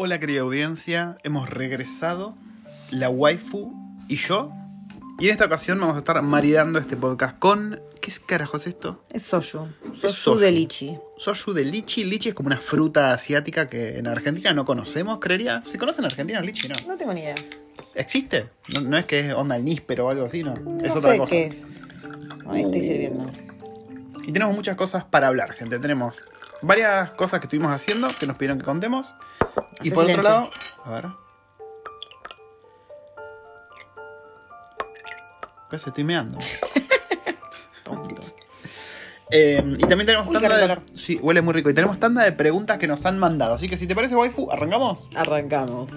Hola querida audiencia, hemos regresado, la waifu y yo. Y en esta ocasión vamos a estar maridando este podcast con... ¿Qué es carajo es esto? Es soju. Es Soju soju. de lichi. Soju de lichi. Lichi es como una fruta asiática que en Argentina no conocemos, creería. ¿Se conoce en Argentina el lichi? No. No tengo ni idea. ¿Existe? No, no es que es onda el níspero o algo así, ¿no? es no otra sé cosa. qué es. Ahí estoy sirviendo. Y tenemos muchas cosas para hablar, gente. Tenemos varias cosas que estuvimos haciendo que nos pidieron que contemos. Y Hace por otro lado, a ver. Pues estoy meando. Tonto. Eh, y también tenemos Uy, tanda de. Sí, huele muy rico. Y tenemos tanda de preguntas que nos han mandado. Así que si te parece, waifu, arrancamos. Arrancamos.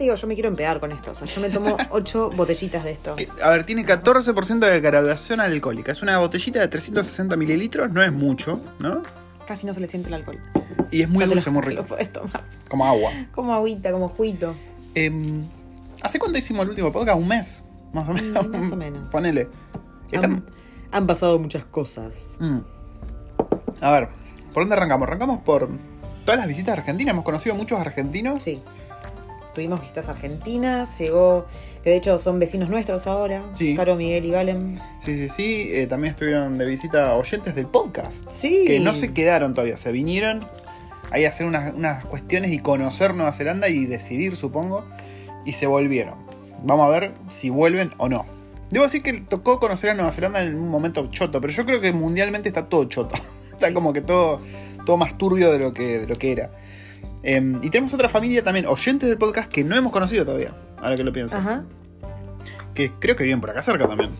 Te digo, yo me quiero empedar con esto. O sea, yo me tomo ocho botellitas de esto. Que, A ver, tiene 14% de graduación alcohólica. Es una botellita de 360 mililitros, no es mucho, ¿no? Casi no se le siente el alcohol. Y es muy O sea, te dulce, lo- muy te rico. Lo puedes tomar. Como agua. Como agüita, como juguito. Em, ¿Hace cuánto hicimos el último podcast? ¿Un mes? Más o menos. Mm, más o menos. Ponele. Han pasado muchas cosas. Mm. A ver, ¿por dónde arrancamos? Arrancamos por todas las visitas argentinas. Hemos conocido muchos argentinos. Sí. Tuvimos visitas argentinas, llegó, que de hecho son vecinos nuestros ahora, Sí. Caro, Miguel y Valen. Sí, sí, sí. Eh, también estuvieron de visita oyentes del podcast. Sí. Que no se quedaron todavía. Se vinieron ahí a hacer unas, unas cuestiones y conocer Nueva Zelanda y decidir, supongo. Y se volvieron. Vamos a ver si vuelven o no. Debo decir que tocó conocer a Nueva Zelanda en un momento choto, pero yo creo que mundialmente está todo choto. está como que todo, todo más turbio de lo que, de lo que era. Em, y tenemos otra familia también, oyentes del podcast que no hemos conocido todavía, ahora que lo pienso. Ajá. Que creo que viven por acá cerca también.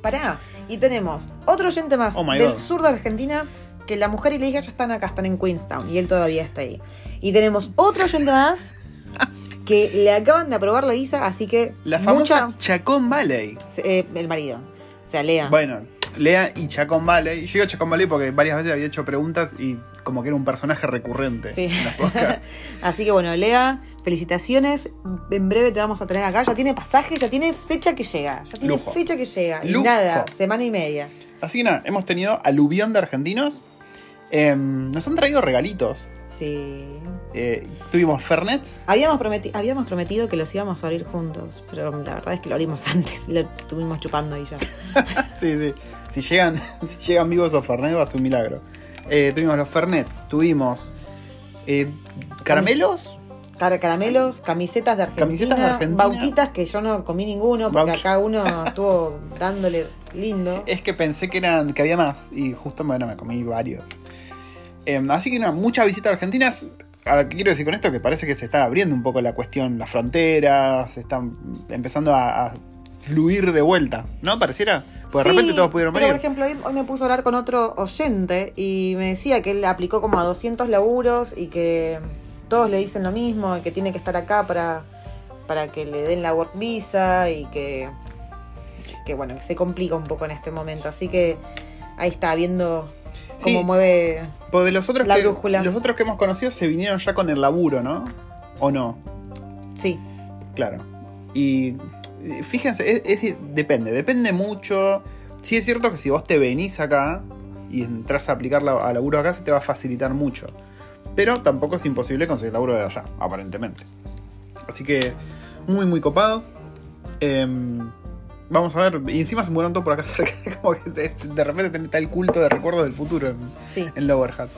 Pará. Y tenemos otro oyente más Oh del God. sur de Argentina, que la mujer y la hija ya están acá, están en Queenstown, y él todavía está ahí. Y tenemos otro oyente más que le acaban de aprobar la visa, así que La famosa mucha- Chacón Valley. eh, el marido. O sea, Lea. Bueno, Lea y Chacón Valley. Yo digo Chacón Valley porque varias veces había hecho preguntas y como que era un personaje recurrente Sí. en los podcasts. Así que bueno, Lea, felicitaciones. En breve te vamos a tener acá. Ya tiene pasaje, ya tiene fecha que llega. Ya tiene Lujo. fecha que llega. Y Lujo. nada, semana y media. Así que nada, hemos tenido aluvión de argentinos. Em, nos han traído regalitos. Sí. Eh, tuvimos Fernets. Habíamos, prometi- habíamos prometido que los íbamos a abrir juntos, pero la verdad es que lo abrimos antes. Lo estuvimos chupando ahí ya. Sí, sí. Si llegan, si llegan vivos esos Fernets va a ser un milagro. Eh, tuvimos los Fernets. Tuvimos eh, caramelos. Car- caramelos, camisetas de Argentina, Camisetas de Argentina. Bautitas que yo no comí ninguno, porque Bauqui- acá uno estuvo dándole lindo. Es que pensé que eran que había más y justo bueno, me comí varios. Em, así que no, muchas visitas argentinas. A ver, ¿qué quiero decir con esto? Que parece que se está abriendo un poco la cuestión, las fronteras, se están empezando a, a fluir de vuelta, ¿no? Pareciera. Pues de Sí, repente todos pudieron pero venir. por ejemplo, hoy, hoy me puso a hablar con otro oyente y me decía que él aplicó como a 200 laburos y que todos le dicen lo mismo y que tiene que estar acá para, para que le den la work visa y que, que bueno, que se complica un poco en este momento. Así que ahí está, viendo cómo Sí. mueve... Pues de los otros, La que, brújula. los otros que hemos conocido se vinieron ya con el laburo, ¿no? ¿O no? Sí, Claro. Y fíjense, es- es- depende, depende mucho. Sí es cierto que si vos te venís acá y entras a aplicar la- a laburo acá, se te va a facilitar mucho. Pero tampoco es imposible conseguir laburo de allá, aparentemente. Así que, muy, muy copado. Em, vamos a ver, y encima se murieron todos por acá cerca. Como que de, de repente está el culto de recuerdos del futuro en, sí. en Lower Hat.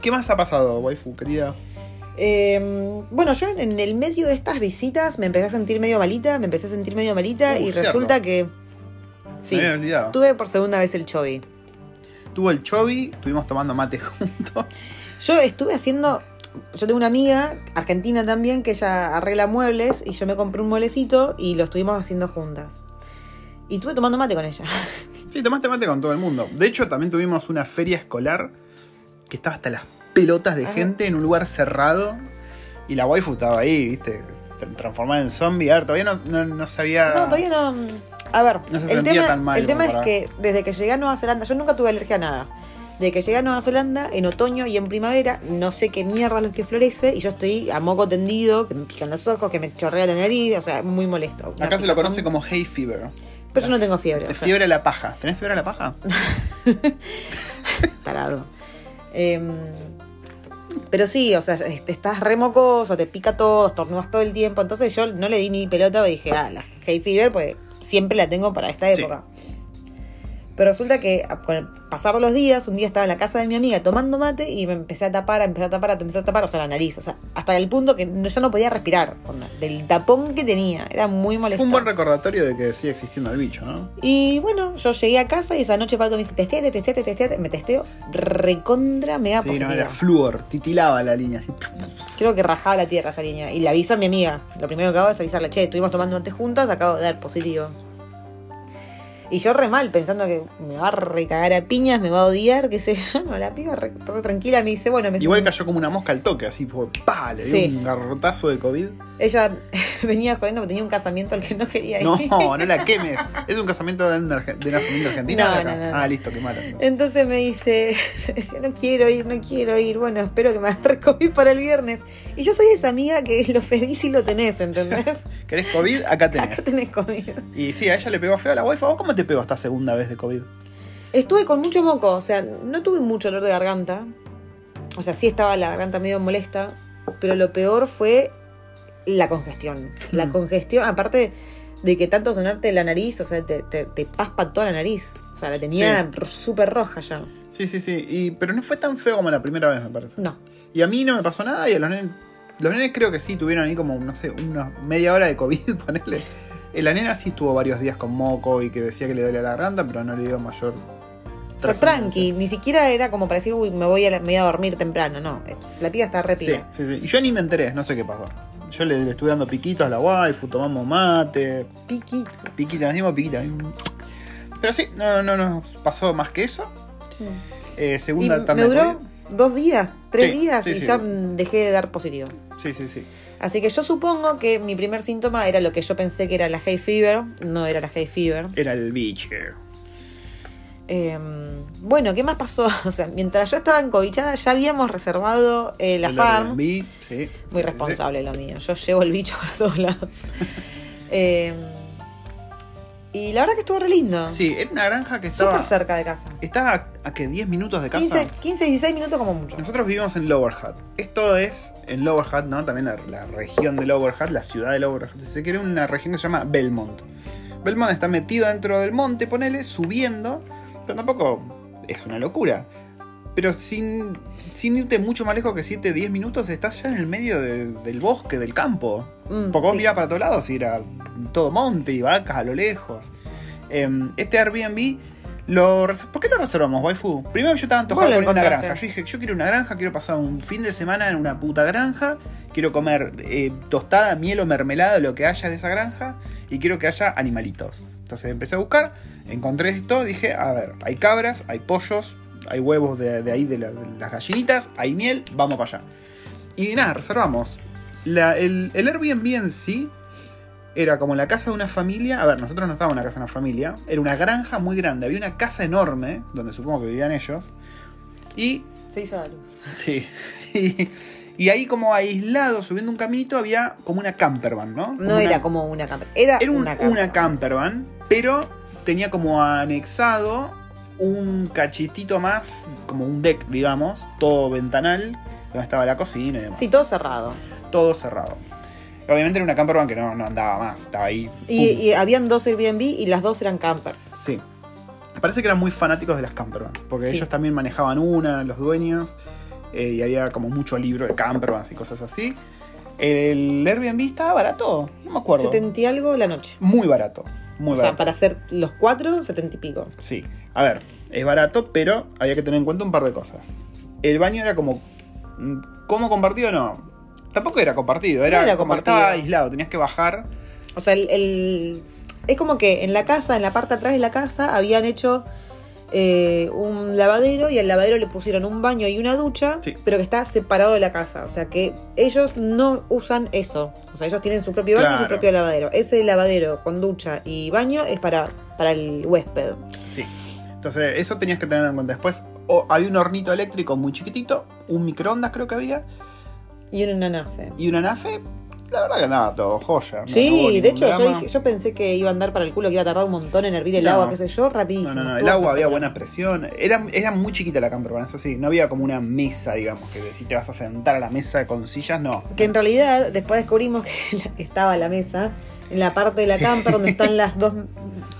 ¿Qué más ha pasado, waifu, querida? Eh, bueno, yo en el medio de estas visitas me empecé a sentir medio malita, me empecé a sentir medio malita Uh, y cierto. resulta que... Sí, Me había olvidado. tuve por segunda vez el chovi. Tuvo el Chobi, estuvimos tomando mate juntos. Yo estuve haciendo. Yo tengo una amiga argentina también que ella arregla muebles y yo me compré un mueblecito y lo estuvimos haciendo juntas. Y estuve tomando mate con ella. Sí, tomaste mate con todo el mundo. De hecho, también tuvimos una feria escolar que estaba hasta las pelotas de gente en un lugar cerrado. Y la waifu estaba ahí, viste, tra- transformada en zombie. A ver, todavía no, no, no sabía. No, todavía no. A ver, No se el sentía tema, tan mal el tema es para- que desde que llegué a Nueva Zelanda, yo nunca tuve alergia a nada. de que llegué a Nueva Zelanda en otoño y en primavera, no sé qué mierda es lo que florece, y yo estoy a moco tendido, que me pican los ojos, que me chorrea la nariz, o sea, muy molesto. Acá se lo conoce como hay fever. Pero yo no tengo fiebre. Te o sea, fiebre a la paja. ¿Tenés fiebre a la paja? tarado. Em, pero sí, o sea, este, estás re mocoso, te pica todo, estornudas todo el tiempo. Entonces yo no le di ni pelota dije, ah, la hay fever, pues siempre la tengo para esta Sí. Pero resulta que a- con el pasar de los días, un día estaba en la casa de mi amiga tomando mate y me empecé a tapar, empecé a tapar, empecé a tapar, o sea, la nariz, o sea, hasta el punto que no- ya no podía respirar, onda, del tapón que tenía, era muy molesto. Fue un buen recordatorio de que sigue existiendo el bicho, ¿no? Y bueno, yo llegué a casa y esa noche Pato me dice, testeate, testeate, testeate. Me testeo recontra mega Sí, positiva. no, era flúor, titilaba la línea. así. Creo que rajaba la tierra esa línea. Y le aviso a mi amiga. Lo primero que hago es avisarle, che, estuvimos tomando antes juntas, acabo de dar positivo. Y yo re mal, pensando que me va a recagar a piñas, me va a odiar, qué sé yo. No, la piba re, re tranquila me dice, bueno, me Igual cayó como una mosca al toque, así fue, ¡pa! Le dio Sí. un garrotazo de COVID. Ella venía jodiendo porque tenía un casamiento al que no quería ir. No, no la quemes. Es un casamiento de una, de una familia argentina. No, de acá? no, no, no. Ah, listo, qué malo. entonces. Entonces me dice, me decía, no quiero ir, no quiero ir. Bueno, espero que me agarre COVID para el viernes. Y yo soy esa amiga que lo pedís y lo tenés, ¿entendés? ¿Querés COVID? Acá Acá tenés. tenés COVID. Y sí, a ella le pegó feo a la wifi. ¿Vos cómo te pegó esta segunda vez de COVID? Estuve con mucho moco, o sea, no tuve mucho dolor de garganta. O sea, sí estaba la garganta medio molesta, pero lo peor fue la congestión. La Mm. congestión, aparte de que tanto sonarte la nariz, o sea, te, te, te paspa toda la nariz. O sea, la tenía Sí. súper roja ya. Sí, sí, sí. Y, pero no fue tan feo como la primera vez, me parece. No. Y a mí no me pasó nada y a los nenes. Los nenes creo que sí tuvieron ahí como, no sé, una media hora de COVID, ponele. Eh, La nena sí estuvo varios días con moco y que decía que le dolía la garganta, pero no le dio mayor. O sea, tranqui, ni siquiera era como para decir, uy, me voy a, la- me voy a dormir temprano, no. La piba está re Sí, piba. sí, sí. Y yo ni me enteré, no sé qué pasó. Yo le, le estuve dando piquitos a la waifu, tomamos mate, Piqui. piquita, nos dimos piquita. Pero sí, no, no nos pasó más que eso. Eh, Y segunda me tanda de duró dos días, tres Sí, días sí, y sí. ya mm, dejé de dar positivo. Sí, sí, sí. Así que yo supongo que mi primer síntoma era lo que yo pensé que era la hay fever, no era la hay fever. Era el bicho. Eh, bueno, ¿qué más pasó? O sea, mientras yo estaba encobichada ya habíamos reservado eh, la El farm. Airbnb, sí. Muy sí, responsable lo mío. Yo llevo el bicho para todos lados. Eh, y la verdad que estuvo re lindo. Sí, era una granja que estaba. Súper cerca de casa. Estaba a, a que 10 minutos de casa. 15, 15, 16 minutos como mucho. Nosotros vivimos en Lower Hutt. Esto es en Lower Hutt, ¿no? También la, la región de Lower Hutt, la ciudad de Lower Hutt. Se quiere, una región que se llama Belmont. Belmont está metido dentro del monte, ponele, subiendo, pero tampoco es una locura. Pero sin, sin irte mucho más lejos que 7, 10 minutos, estás ya en el medio de- del bosque, del campo. Mm, Porque vos sí. mirás para todos lados y era todo monte y vacas a lo lejos. Em, este Airbnb, lo, ¿por qué lo reservamos, waifu? Primero yo estaba antojado de una granja. Yo dije, yo quiero una granja, quiero pasar un fin de semana en una puta granja. Quiero comer eh, tostada, miel o mermelada, lo que haya de esa granja. Y quiero que haya animalitos. Entonces empecé a buscar, encontré esto, dije, a ver, hay cabras, hay pollos, hay huevos de, de ahí de, la- de las gallinitas, hay miel, vamos para allá. Y nada, reservamos. La- el, el Airbnb en sí era como la casa de una familia. A ver, nosotros no estábamos en una casa de una familia. Era una granja muy grande. Había una casa enorme, donde supongo que vivían ellos. Y. Se hizo la luz. Sí. Y, y ahí, como aislado, subiendo un caminito, había como una campervan, ¿no? No una- era como una camper. Era, Era un- una una, camper. campervan, pero tenía como anexado un cachitito más, como un deck, digamos, todo ventanal, donde estaba la cocina y demás. Sí, todo cerrado. todo cerrado. Obviamente era una campervan que no, no andaba más, estaba ahí. Y, habían dos Airbnb y las dos eran campers. Sí. Parece que eran muy fanáticos de las campervans, porque Sí. ellos también manejaban una, los dueños, eh, y había como mucho libro de campervans y cosas así. El Airbnb estaba barato, no me acuerdo. 70 y algo la noche. Muy barato, muy o sea, para hacer los cuatro, 70 y pico. Sí. A ver, es barato, pero había que tener en cuenta un par de cosas. El baño era como. mm, ¿Cómo compartido? No. Tampoco era compartido, era, No era como que compartido. estaba aislado, tenías que bajar. O sea, el, el- es como que en la casa, en la parte de atrás de la casa, habían hecho eh, un lavadero y al lavadero le pusieron un baño y una ducha, Sí. pero que está separado de la casa. O sea, que ellos no usan eso. O sea, ellos tienen su propio baño y su propio lavadero. Ese lavadero con ducha y baño es para, para el huésped. Sí. Entonces, eso tenías que tener en cuenta. Después, o- había un hornito eléctrico muy chiquitito, un microondas creo que había, Y una nafe. y una nafe. La verdad que andaba todo joya. no- Sí, de hecho yo, drama. dije- yo pensé que iba a andar para el culo, que iba a tardar un montón en hervir el No. agua, qué sé yo, rapidísimo. No, no, no, el agua había buena presión. Era, era muy chiquita la camper van, eso sí. No había como una mesa, digamos, que si te vas a sentar a la mesa con sillas, no. Que en realidad después descubrimos que estaba la mesa, en la parte de la Sí. camper donde están las dos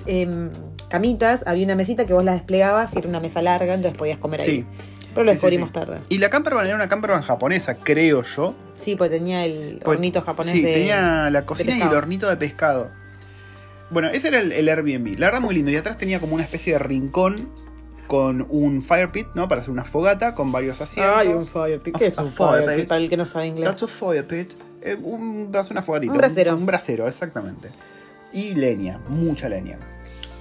em, camitas, había una mesita que vos la desplegabas y era una mesa larga, entonces podías comer ahí. Sí. Pero lo Sí, sí, descubrimos sí. tarde. Y la camper van era una camper van japonesa, creo yo. Sí, pues tenía el Pues, hornito japonés Sí, de. tenía la cocina y el hornito de pescado. Bueno, ese era el, el Airbnb. La verdad, muy lindo. Y atrás tenía como una especie de rincón con un fire pit, ¿no? Para hacer una fogata con varios asientos. Ay, un fire pit. ¿Qué es un fire pit? pit. Para el que no sabe inglés. That's a fire pit. Eh, un, una fogatita. Un brasero. Un, brasero, exactamente. Y leña, mucha leña.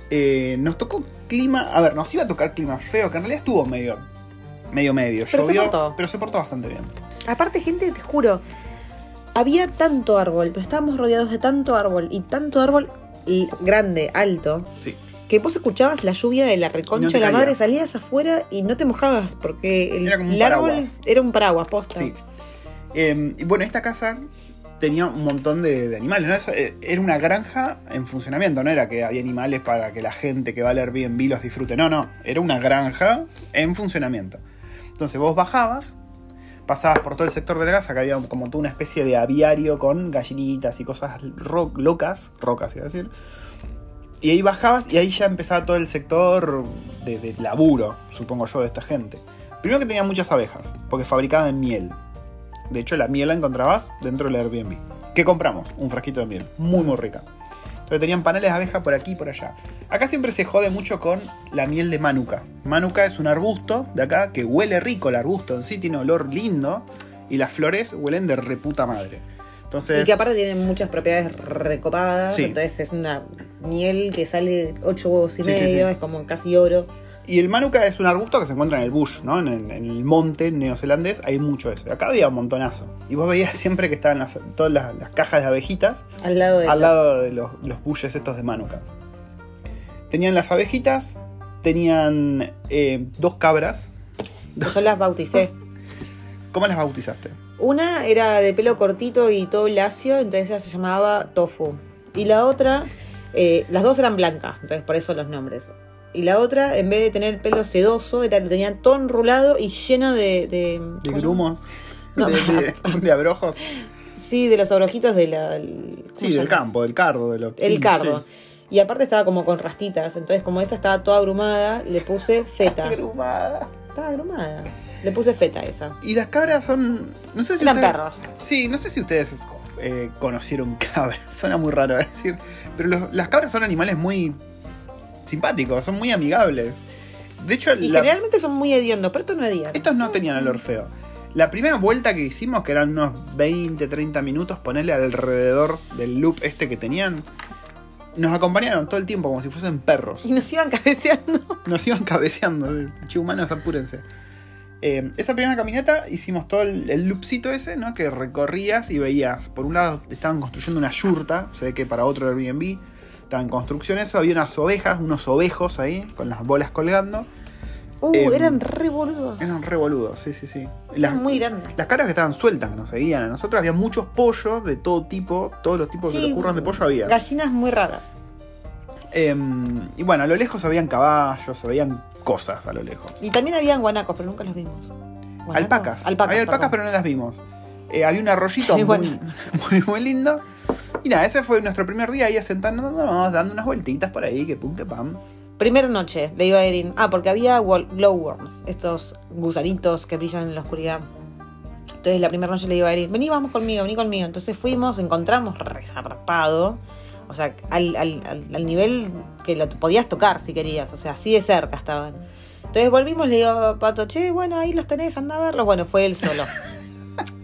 Eh, nos tocó clima. A ver, nos iba a tocar clima feo, que en realidad estuvo medio. Medio medio. Pero se Llovió, portó. pero se portó bastante bien. Aparte, gente, te juro, había tanto árbol, pero estábamos rodeados de tanto árbol y tanto árbol grande, alto, Sí. que vos escuchabas la lluvia de la reconcha de la madre, salías afuera y no te mojabas porque el, árbol era un paraguas, posta. Sí. Eh, y bueno, esta casa tenía un montón de, de animales. ¿no? Eso, eh, era una granja en funcionamiento, no era que había animales para que la gente que va al Airbnb los disfrute. No, no, era una granja en funcionamiento. Entonces vos bajabas, pasabas por todo el sector de la casa, que había como toda una especie de aviario con gallinitas y cosas ro- locas, rocas iba a decir. Y ahí bajabas y ahí ya empezaba todo el sector de, laburo, supongo yo, de esta gente. Primero que tenía muchas abejas, porque fabricaban miel. De hecho, la miel la encontrabas dentro del Airbnb. ¿Qué compramos? Un frasquito de miel. Muy, muy rica. Entonces tenían paneles de abeja por aquí y por allá. Acá siempre se jode mucho con la miel de manuka. Manuka es un arbusto de acá que huele rico el arbusto en sí, tiene olor lindo. Y las flores huelen de reputa madre. Entonces, Y que aparte tiene muchas propiedades recopadas, Sí. entonces es una miel que sale ocho huevos y Sí, sí, medio, sí. es como casi oro. Y el manuka es un arbusto que se encuentra en el bush, ¿no? En, el- en el monte neozelandés hay mucho eso. Acá había un montonazo. Y vos veías siempre que estaban las, todas las, las cajas de abejitas Al lado de al la- lado de los, los bushes estos de manuka. Tenían las abejitas, tenían eh, dos cabras. Yo las bauticé. ¿Cómo las bautizaste? Una era de pelo cortito y todo lacio, entonces ella se llamaba Tofu. Y la otra, eh, las dos eran blancas, entonces por eso los nombres. Y la otra, en vez de tener pelo sedoso, era, lo tenía todo enrulado y lleno de... De, ¿De ¿cómo se llama? grumos? No. ¿De, de- de abrojos? Sí, de los abrojitos de la... el- ¿cómo Sí, del llama? campo, del cardo. De lo, El sí. cardo. Y aparte estaba como con rastitas, entonces como esa estaba toda agrumada, le puse feta. Agrumada. Estaba agrumada. Le puse feta a esa. Y las cabras son. No sé si Eran ustedes. perros. Sí, no sé si ustedes eh, conocieron cabras. Suena muy raro decir. Pero los- las cabras son animales muy simpáticos, son muy amigables. De hecho, Y la- generalmente son muy hediondos, pero estos no hedían. estos no tenían olor feo. La primera vuelta que hicimos, que eran unos 20, 30 minutos, ponerle alrededor del loop este que tenían, nos acompañaron todo el tiempo como si fuesen perros. Y nos iban cabeceando. Nos iban cabeceando. Che, humanos, apúrense. Eh, esa primera caminata hicimos todo el, el loopcito ese, ¿no? Que recorrías y veías. Por un lado estaban construyendo una yurta, se ve que para otro Airbnb estaba en construcción eso. Había unas ovejas, unos ovejos ahí, con las bolas colgando. Uh, Em, eran re boludos. Eran re boludos, sí, sí, sí. Las, muy grandes. las caras que estaban sueltas, que nos seguían a nosotros, había muchos pollos de todo tipo, todos los tipos que Sí, se le ocurran de pollo había. Gallinas muy raras. Em, y bueno, a lo lejos se veían caballos, se veían cosas a lo lejos. Y también habían guanacos, pero nunca los vimos. ¿Guanacos? Alpacas. Alpacas, Había alpacas, perdón. pero no las vimos. Eh, había un arroyito muy, bueno. muy, muy lindo. Y nada, ese fue nuestro primer día ahí sentándonos, dando unas vueltitas por ahí, que pum, que pam. Primera noche, le digo a Erin. Ah, porque había glowworms, estos gusanitos que brillan en la oscuridad. Entonces la primera noche le digo a Erin, vení, vamos conmigo, vení conmigo. Entonces fuimos, encontramos resarpado. O sea, al, al- al- al nivel que lo podías tocar si querías. O sea, así de cerca estaban. Entonces volvimos, le digo a Pato, che, bueno, ahí los tenés, anda a verlos. Bueno, fue él solo.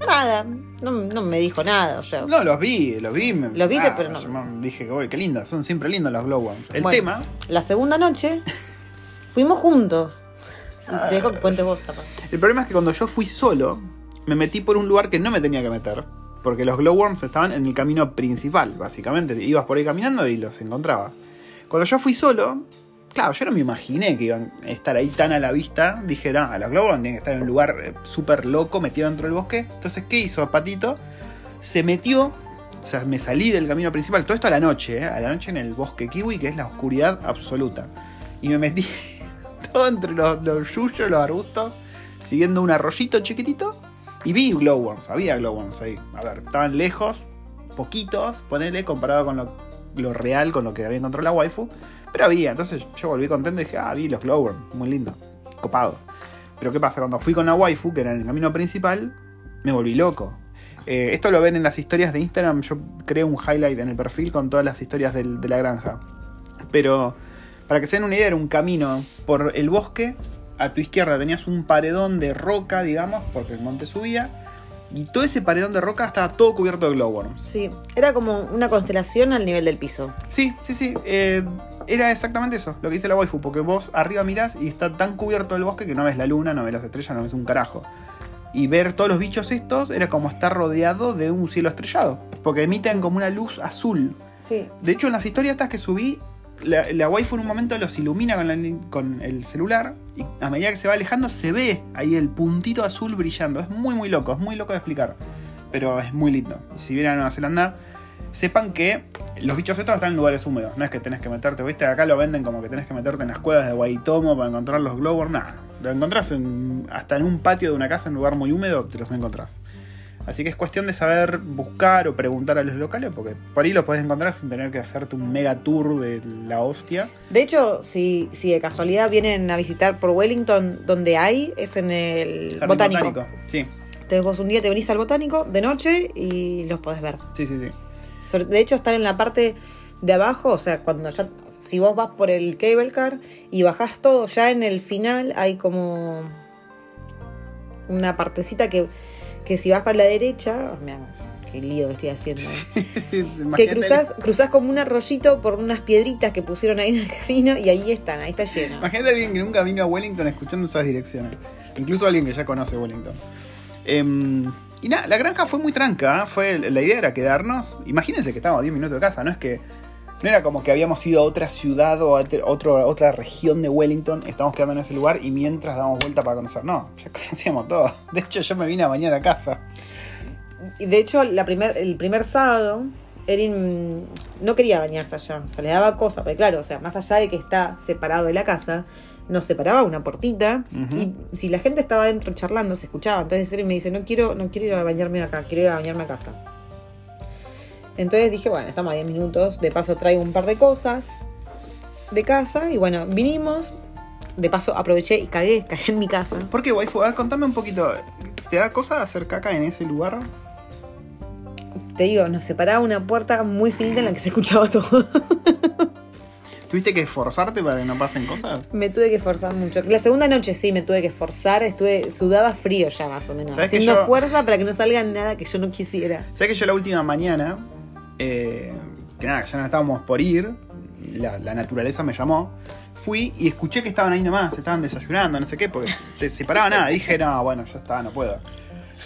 nada, no, no me dijo nada. O sea, No, los vi, los vi. me- Los viste, ah, pero no. Dije, uy, qué lindo, son siempre lindos los glowworms. El Bueno. tema, la segunda noche fuimos juntos. Ah. Te dejo que cuentes vos, el problema es que cuando yo fui solo, me metí por un lugar que no me tenía que meter. Porque los glowworms estaban en el camino principal, básicamente. Ibas por ahí caminando y los encontrabas. Cuando yo fui solo, claro, yo no me imaginé que iban a estar ahí tan a la vista. Dije, no, los Glowworms tienen que estar en un lugar eh, súper loco, metido dentro del bosque. Entonces, ¿qué hizo Patito? Se metió, o sea, me salí del camino principal, todo esto a la noche, ¿eh? a la noche en el bosque kiwi, que es la oscuridad absoluta. Y me metí todo entre los, los yuyos, los arbustos, siguiendo un arroyito chiquitito. Y vi glowworms, había glowworms ahí. A ver, estaban lejos, poquitos, ponele, comparado con lo, lo real, con lo que había encontrado la waifu. Pero había, entonces yo volví contento y dije, ah, vi los glowworms, muy lindo, copado. Pero ¿qué pasa? Cuando fui con la waifu, que era en el camino principal, me volví loco. Eh, esto lo ven en las historias de Instagram, yo creé un highlight en el perfil con todas las historias del- de la granja. Pero para que se den una idea, era un camino por el bosque. A tu izquierda tenías un paredón de roca, digamos, porque el monte subía. Y todo ese paredón de roca estaba todo cubierto de glowworms. Sí, era como una constelación al nivel del piso. Sí, sí, sí. eh, era exactamente eso, lo que dice la waifu. Porque vos arriba mirás y está tan cubierto el bosque que no ves la luna, no ves las estrellas, no ves un carajo. Y ver todos los bichos estos era como estar rodeado de un cielo estrellado. Porque emiten como una luz azul. Sí. De hecho, en las historietas que subí, la, la waifu en un momento los ilumina con, la- con el celular y a medida que se va alejando se ve ahí el puntito azul brillando. Es muy muy loco, es muy loco de explicar, pero es muy lindo. Y si vienen a Nueva Zelanda, sepan que los bichos estos están en lugares húmedos. No es que tenés que meterte, viste, acá lo venden como que tenés que meterte en las cuevas de Waitomo para encontrar los glowworms. Nada, lo encontrás en- hasta en un patio de una casa, en un lugar muy húmedo, te los encontrás. Así que es cuestión de saber buscar o preguntar a los locales, porque por ahí los podés encontrar sin tener que hacerte un mega tour de la hostia. De hecho, si, si de casualidad vienen a visitar por Wellington, donde hay, es en el Jardín botánico. Sí, Entonces vos un día te venís al botánico de noche y los podés ver. sí, sí, sí. De hecho, están en la parte de abajo, o sea, cuando ya, si vos vas por el cable car y bajás todo, ya en el final hay como una partecita que, que si vas para la derecha, oh, mirá, qué lío que estoy haciendo. ¿eh? que cruzás, cruzás como un arroyito por unas piedritas que pusieron ahí en el camino y ahí están, ahí está lleno. Imagínate a alguien que nunca vino a Wellington escuchando esas direcciones. Incluso alguien que ya conoce Wellington. Em, y nada, la granja fue muy tranca. ¿eh? Fue, la idea era quedarnos. Imagínense que estábamos a 10 minutos de casa. No es que. No era como que habíamos ido a otra ciudad o a otro- otra región de Wellington. Estamos quedando en ese lugar y mientras damos vuelta para conocer. No, ya conocíamos todo. De hecho, yo me vine a bañar a casa. Y de hecho, la primer, el primer sábado, Erin no quería bañarse allá. O sea, le daba cosa, porque claro, o sea, más allá de que está separado de la casa, nos separaba una portita. Ujú. Y si la gente estaba adentro charlando, se escuchaba. Entonces Erin me dice, no quiero, no quiero ir a bañarme acá, quiero ir a bañarme a casa. Entonces dije, bueno, estamos a 10 minutos. De paso traigo un par de cosas de casa. Y bueno, vinimos. De paso aproveché y cagué, cagué en mi casa. ¿Por qué, waifu? A ver, contame un poquito. ¿Te da cosa hacer caca en ese lugar? Te digo, nos separaba una puerta muy finita en la que se escuchaba todo. ¿Tuviste que esforzarte para que no pasen cosas? Me tuve que esforzar mucho. La segunda noche sí me tuve que esforzar, estuve, sudaba frío ya más o menos. ¿Sabes que Haciendo yo- fuerza para que no salga nada que yo no quisiera. ¿Sabes que yo la última mañana, eh, que nada, ya no estábamos por ir, la, la naturaleza me llamó, fui y escuché que estaban ahí nomás, estaban desayunando, no sé qué, porque te separaba nada. Dije, no, bueno, ya está, no puedo.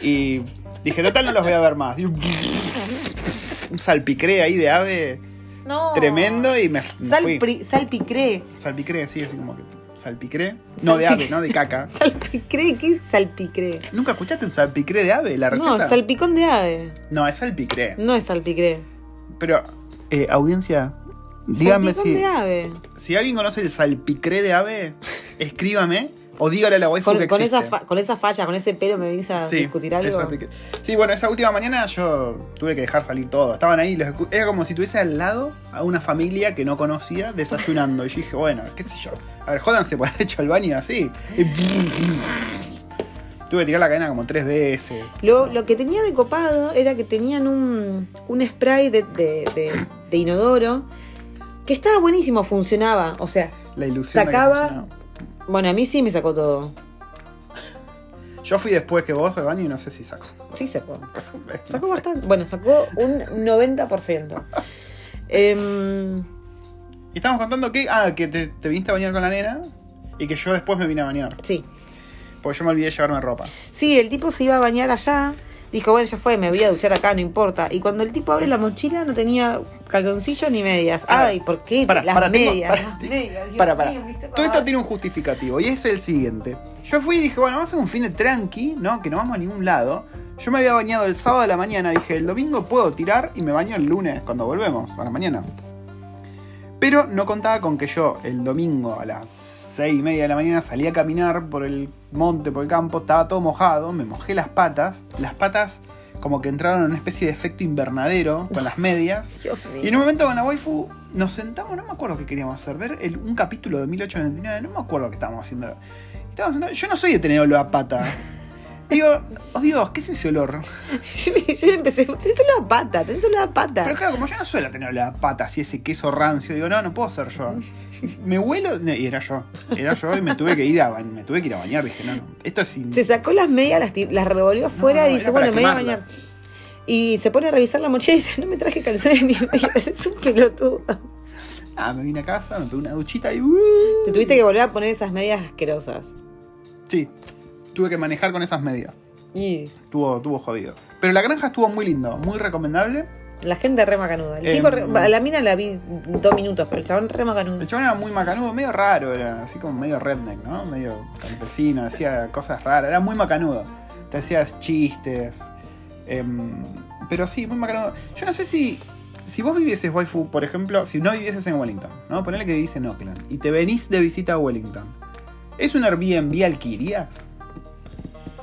Y dije, total, no los voy a ver más. Y un salpicré ahí de ave No. tremendo y me, me fui. Salpicré. Salpicré, sí, así como que salpicré. No, de ave, no de caca. Salpicré, ¿qué es salpicré? ¿Nunca escuchaste un salpicré de ave, la receta? No, salpicón de ave. No, es salpicré. No es salpicré. Pero, eh, audiencia, díganme salpicón si, de ave. si alguien conoce el salpicré de ave, escríbame o dígale a la waifu Con, que con esa existe. con esa facha, con ese pelo me venís a Sí, discutir algo. Sí, bueno, esa última mañana yo tuve que dejar salir todo. Estaban ahí, los era como si tuviese al lado a una familia que no conocía desayunando. Y yo dije, bueno, qué sé yo. A ver, jódanse por haber hecho el baño así. Tuve que tirar la cadena como tres veces. Lo, lo que tenía de copado era que tenían un, un spray de, de- de- de inodoro que estaba buenísimo, funcionaba. O sea, La ilusión. Sacaba-. Bueno, a mí sí me sacó todo. Yo fui después que vos al baño y no sé si sacó. Sí sacó. No Sacó sé. bastante. Bueno, sacó un 90%. Em, Y estábamos contando que, ah, que te, te viniste a bañar con la nena y que yo después me vine a bañar. sí. Porque yo me olvidé llevarme ropa. Sí, el tipo se iba a bañar allá, dijo, bueno, ya fue, me voy a duchar acá, no importa. Y cuando el tipo abre la mochila no tenía calzoncillo ni medias. Ay, ¿por qué? Pará, las medias. te- medias, Para, para. mío, Todo esto tiene un justificativo y es el siguiente. Yo fui y dije, bueno, vamos a hacer un fin de tranqui, ¿no? Que no vamos a ningún lado. Yo me había bañado el sábado de la mañana, dije, el domingo puedo tirar y me baño el lunes cuando volvemos, a la mañana. Pero no contaba con que yo el domingo a las seis y media de la mañana salí a caminar por el monte, por el campo, estaba todo mojado, me mojé las patas, las patas como que entraron en una especie de efecto invernadero con las medias. Y en un momento con la waifu nos sentamos, no me acuerdo qué queríamos hacer, ver el- un capítulo de 1899, no me acuerdo qué estábamos haciendo. Estábamos yo no soy de tener olor a pata. Digo, oh Dios, ¿qué es ese olor? Yo, yo empecé, tenés una pata, tenés una pata. Pero claro, como yo no suelo tener olor a pata, así ese queso rancio, digo, no, no puedo ser yo. Me huelo, no, y era yo, era yo y me tuve que ir a, me tuve que ir a bañar, dije, no, no, esto es sin... Se sacó las medias, las, las revolvió afuera No, y dice, bueno, me voy a bañar. Y se pone a revisar la mochila y dice, no me traje calzones ni medias, es un pelotudo. Ah, me vine a casa, me pegué una duchita y... uh, Te tuviste que volver a poner esas medias asquerosas. Sí, tuve que manejar con esas medias. Y Estuvo, estuvo jodido. Pero la granja estuvo muy lindo, muy recomendable. la gente re macanuda. El tipo, re- a la mina la vi dos minutos, pero el chabón re macanudo. El chabón era muy macanudo, medio raro, era así como medio redneck, ¿no? Medio campesino, decía cosas raras, era muy macanudo. Te hacías chistes. em, pero sí, muy macanudo. Yo no sé si. Si vos vivieses waifu, por ejemplo, si no vivieses en Wellington, ¿no? Ponele que vivís en Oakland y te venís de visita a Wellington. ¿Es un Airbnb alquilerías?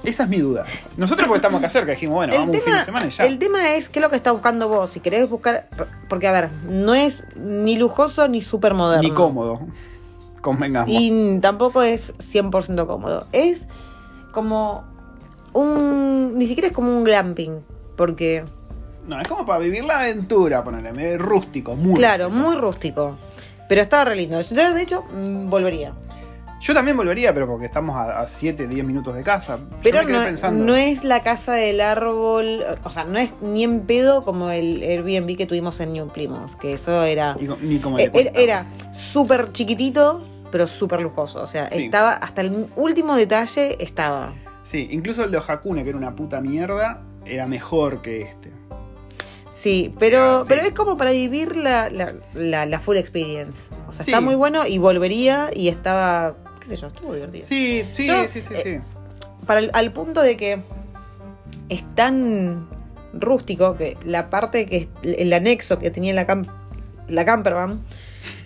Esa es mi duda. Nosotros porque estamos acá cerca, dijimos, bueno, vamos un fin de semana y ya. el tema es qué es lo que estás buscando vos. Si querés buscar. Porque, a ver, no es ni lujoso ni súper moderno. Ni cómodo. Convengamos. Y tampoco es 100% cómodo. Es como un. Ni siquiera es como un glamping. Porque, No, es como para vivir la aventura, ponele, medio rústico, muy claro, rústico. muy rústico. Pero estaba re lindo. Yo, de hecho, mm, volvería. Yo también volvería, pero porque estamos a 7, 10 minutos de casa. Yo Pero me quedé no, pensando. no es la casa del árbol. O sea, no es ni en pedo como el Airbnb que tuvimos en New Plymouth. Que eso era. y ni como Eh. Era súper chiquitito, pero súper lujoso. O sea, Sí. estaba hasta el último detalle estaba. Sí, incluso el de Hakune, que era una puta mierda, era mejor que este. Sí, pero, Ah, sí. pero es como para vivir la, la, la- la full experience. O sea, Sí. está muy bueno y volvería y estaba, sé yo, estuvo divertido. Sí, sí, Yo, sí, sí, eh, sí. Para el- al punto de que es tan rústico que la parte que el anexo que tenía la, cam- la campervan,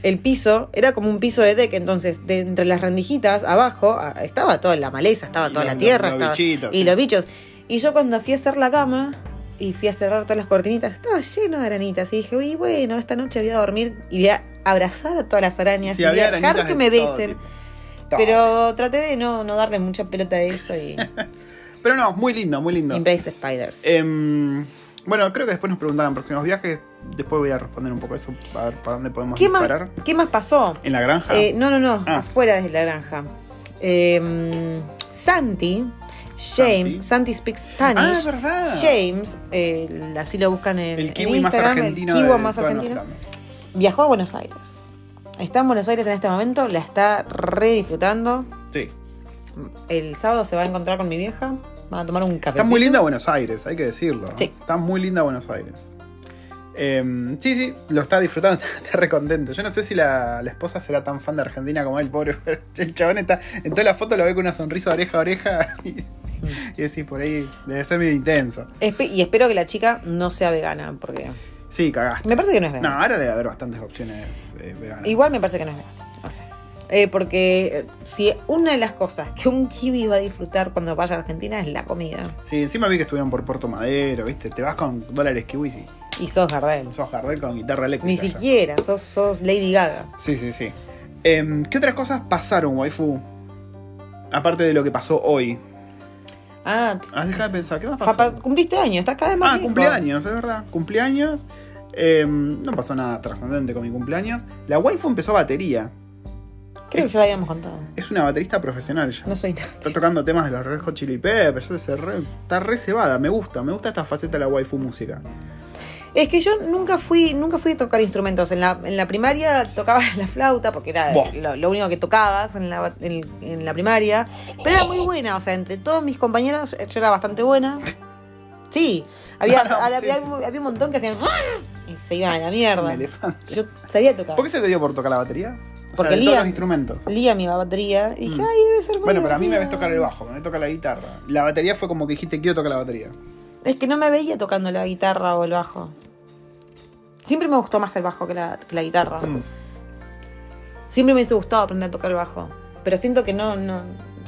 el piso era como un piso de deck, entonces de entre las rendijitas abajo estaba toda la maleza, estaba Y toda los- la tierra, los estaba- bichitos, y sí. los bichos. Y yo cuando fui a hacer la cama y fui a cerrar todas las cortinitas, estaba lleno de aranitas y dije, uy, bueno, esta noche voy a dormir y voy a abrazar a todas las arañas Sí, y voy a dejar que me besen. tipo. Pero traté de no, no darle mucha pelota a eso y Pero no, muy lindo, muy lindo. Embrace the Spiders. Em, bueno, creo que después nos preguntaban próximos viajes. Después voy a responder un poco eso, a ver para dónde podemos ¿Qué más. ¿Qué más pasó? ¿En la granja? Eh, no, no, no, Ah. afuera de la granja. Eh, Santi, James, Santi. Santi, speaks ah, Spanish. es verdad. James, eh, así lo buscan en, el en kiwi más argentino el kiwi de más argentino, viajó a Buenos Aires. Está en Buenos Aires en este momento, la está re disfrutando. Sí. El sábado se va a encontrar con mi vieja, van a tomar un café. Está muy linda Buenos Aires, hay que decirlo. Sí. Está muy linda Buenos Aires. Em, sí, sí, lo está disfrutando, está re contento. Yo no sé si la, la esposa será tan fan de Argentina como él, pobre. El chabón está. En toda la foto lo ve con una sonrisa oreja a oreja. Y, y decís, por ahí debe ser medio intenso. y espero que la chica no sea vegana, porque Sí, cagaste. me parece que no es No, vegana. ahora debe haber bastantes opciones eh, veganas. Igual me parece que no es vegana. No sé. Eh, porque eh, si una de las cosas que un kiwi va a disfrutar cuando vaya a Argentina es la comida. Sí, encima vi que estuvieron por Puerto Madero, ¿viste? Te vas con dólares kiwis y Y sos Gardel. sos Jardel con guitarra Ni eléctrica. ya. siquiera, sos, sos Lady Gaga. Sí, sí, sí. Em, ¿Qué otras cosas pasaron, waifu? Aparte de lo que pasó hoy. Ah, Ah, deja de pensar, ¿qué más pasó? pa- cumpliste años, estás cada vez más Ah, cumpleaños, es verdad. Cumpleaños. Em, no pasó nada trascendente con mi cumpleaños. La waifu empezó batería. Creo que ya lo habíamos contado. Es una baterista profesional ya. No soy Está tocando temas de los Red Hot Chili Peppers. se re- está re cebada. Me gusta. Me gusta esta faceta de la waifu música. Es que yo nunca fui, nunca fui a tocar instrumentos. En la, en la primaria tocaba la flauta, porque era lo, lo único que tocabas en la, en, en la primaria. Pero era muy buena, o sea, entre todos mis compañeros yo era bastante buena. Sí, había, No, no, había, sí, sí. había un montón que hacían y se iban a la mierda. elefante. Yo sabía tocar. ¿Por qué se te dio por tocar la batería? O Porque sea, de Lía- todos los instrumentos. Lía mi batería y dije, Mm. ay, debe ser muy Bueno, pero a mí me ves divertido". tocar el bajo, me ves tocar la guitarra. La batería fue como que dijiste, quiero tocar la batería. Es que no me veía tocando la guitarra o el bajo. Siempre me gustó más el bajo que la, que la guitarra. Mm. Siempre me hubiese gustado aprender a tocar el bajo. Pero siento que no, no,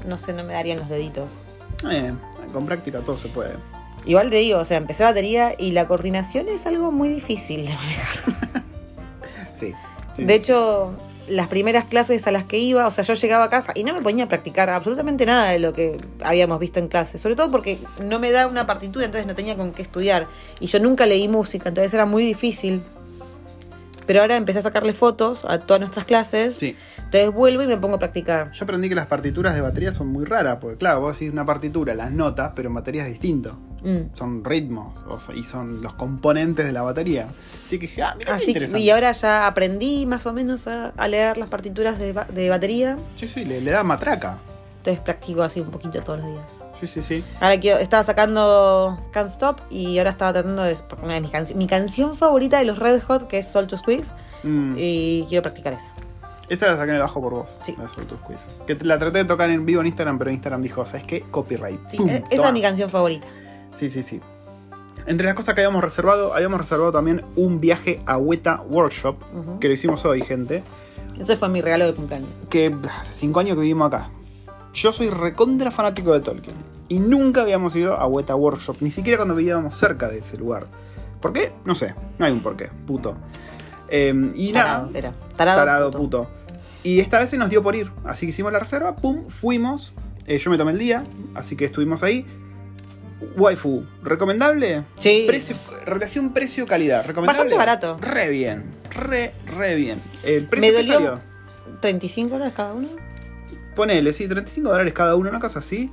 no sé, no me darían los deditos. Eh, con práctica todo se puede. Igual te digo, o sea, empecé batería y la coordinación es algo muy difícil de manejar. Sí. sí, de sí, hecho, las primeras clases a las que iba, o sea, yo llegaba a casa y no me ponía a practicar absolutamente nada de lo que habíamos visto en clase. Sobre todo porque no me da una partitura, entonces no tenía con qué estudiar. Y yo nunca leí música, entonces era muy difícil. Pero ahora empecé a sacarle fotos a todas nuestras clases. Sí. Entonces vuelvo y me pongo a practicar. Yo aprendí que las partituras de batería son muy raras, porque claro, vos decís una partitura, las notas, pero en batería es distinto. Mm. Son ritmos o sea, y son los componentes de la batería. Así que, ah, mira qué Así que, interesante. y ahora ya aprendí más o menos a, a leer las partituras de, ba- de batería. Sí, sí, le, le da matraca. Entonces practico así un poquito todos los días. Sí, sí, sí. Ahora quiero, estaba sacando Can't Stop y ahora estaba tratando de. Una de mis canciones. Mi canción favorita de los Red Hot, que es Soul to Squeeze, Mm. y quiero practicar esa. Esta la saqué en el bajo por vos. Sí. La Soul to Squeeze. Que la traté de tocar en vivo en Instagram, pero Instagram dijo, ¿sabes qué? Copyright. Sí, Pum, e- esa toma. es mi canción favorita. Sí, sí, sí. Entre las cosas que habíamos reservado, habíamos reservado también un viaje a Weta Workshop, que lo hicimos hoy, gente. Ese fue mi regalo de cumpleaños. Que hace cinco años que vivimos acá. Yo soy recontra fanático de Tolkien. Y nunca habíamos ido a Weta Workshop, ni siquiera cuando vivíamos cerca de ese lugar. ¿Por qué? No sé. No hay un porqué, puto. Eh, y Tarado, nada. era. Tarado, Tarado, puto. puto. Y esta vez se nos dio por ir. Así que hicimos la reserva, pum, fuimos. Eh, yo me tomé el día, así que estuvimos ahí. Waifu, ¿recomendable? Sí. Precio, relación precio-calidad, ¿recomendable? Bastante barato. Re bien, re, re bien. ¿El precio Me que dolió- salió? 35 dólares cada uno. Ponele, sí, 35 dólares cada uno, una cosa así.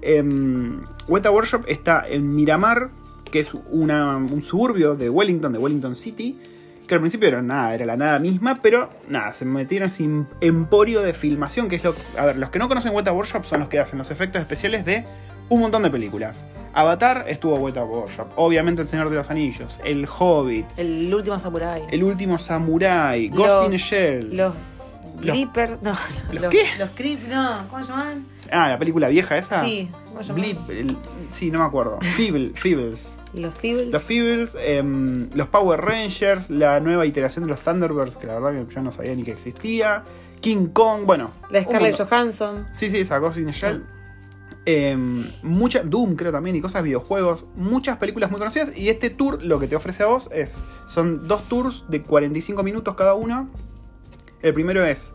Em, Weta Workshop está en Miramar, que es una- un suburbio de Wellington, de Wellington City. Que al principio era nada, era la nada misma, pero nada, se metieron sin emporio de filmación, que es lo. A ver, los que no conocen Weta Workshop son los que hacen los efectos especiales de un montón de películas. Avatar estuvo Weta Workshop, obviamente El Señor de los Anillos, El Hobbit, El último samurai. El Último Samurai, Ghost in the Shell. Los Los- Creepers. No, ¿Los los, qué? Los Creep. No, ¿cómo se llaman? Ah, la película vieja esa. Sí, ¿cómo se? Blip, el- sí, no me acuerdo. Feeble, Feebles. Los Feebles. Los Feebles, em, los Power Rangers, la nueva iteración de los Thunderbirds, que la verdad que yo no sabía ni que existía. King Kong, bueno. la Scarlett. Johansson. Sí, sí, esa Ghost in the Shell. Em, mucha, Doom creo también y cosas videojuegos. Muchas películas muy conocidas. Y este tour lo que te ofrece a vos es. Son dos tours de 45 minutos cada uno. El primero es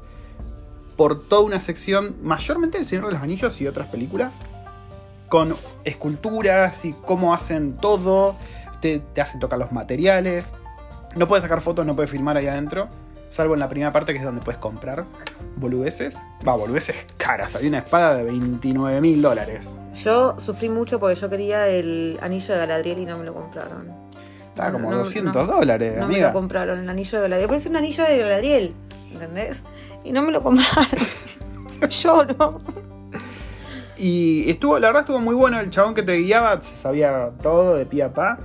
por toda una sección, mayormente El Señor de los Anillos y otras películas. Con esculturas y cómo hacen todo. Te, te hacen tocar los materiales. No puedes sacar fotos, no puedes filmar ahí adentro. Salvo en la primera parte que es donde puedes comprar boludeces. Va, boludeces caras. Había una espada de 29 mil dólares. Yo sufrí mucho porque yo quería el anillo de Galadriel y no me lo compraron. Estaba como No, no, 200 no. dólares, No me amiga. lo compraron, el anillo de Galadriel. Pero es un anillo de Galadriel, ¿entendés? Y no me lo compraron. Lloro. Y estuvo, la verdad estuvo muy bueno. El chabón que te guiaba se sabía todo de pie a pa.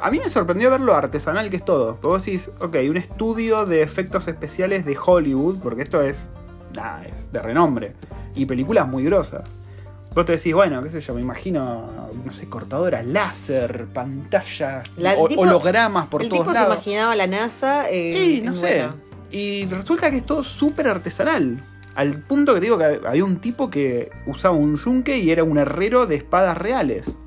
A mí me sorprendió ver lo artesanal que es todo. Porque vos decís, ok, un estudio de efectos especiales de Hollywood, porque esto es, nada, es de renombre. Y películas muy grosas. Vos te decís, bueno, qué sé yo, me imagino, no sé, cortadoras láser, pantallas, hologramas por el todos tipo se lados. imaginaba la NASA. eh, Sí, no sé. Y resulta que es todo súper artesanal. Al punto que digo que había un tipo que usaba un yunque y era un herrero de espadas reales.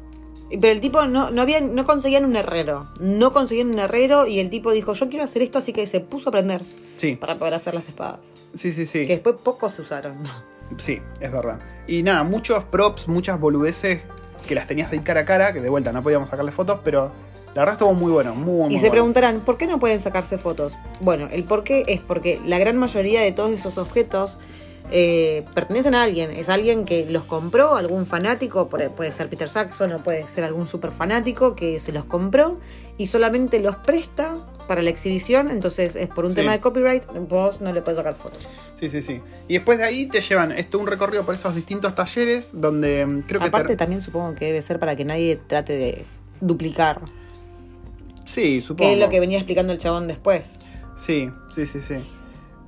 Pero el tipo no, no, había, no conseguían un herrero. No conseguían un herrero y el tipo dijo, yo quiero hacer esto, así que se puso a aprender Sí, para poder hacer las espadas. sí, sí, sí. Que después pocos se usaron. Sí, es verdad. Y nada, muchos props, muchas boludeces que las tenías ahí cara a cara, que de vuelta no podíamos sacarle fotos, pero la verdad estuvo muy bueno, muy, muy Y se bueno. preguntarán, ¿por qué no pueden sacarse fotos? Bueno, el por qué es porque la gran mayoría de todos esos objetos eh, pertenecen a alguien. Es alguien que los compró, algún fanático, puede ser Peter Saxon o puede ser algún super fanático que se los compró y solamente los presta para la exhibición. Entonces es por un Sí. tema de copyright, vos no le puedes sacar fotos. Sí, sí, sí. Y después de ahí te llevan esto un recorrido por esos distintos talleres donde mm, creo que... Aparte te- también supongo que debe ser para que nadie trate de duplicar. Sí, supongo. Que es lo que venía explicando el chabón después. Sí, sí, sí, sí.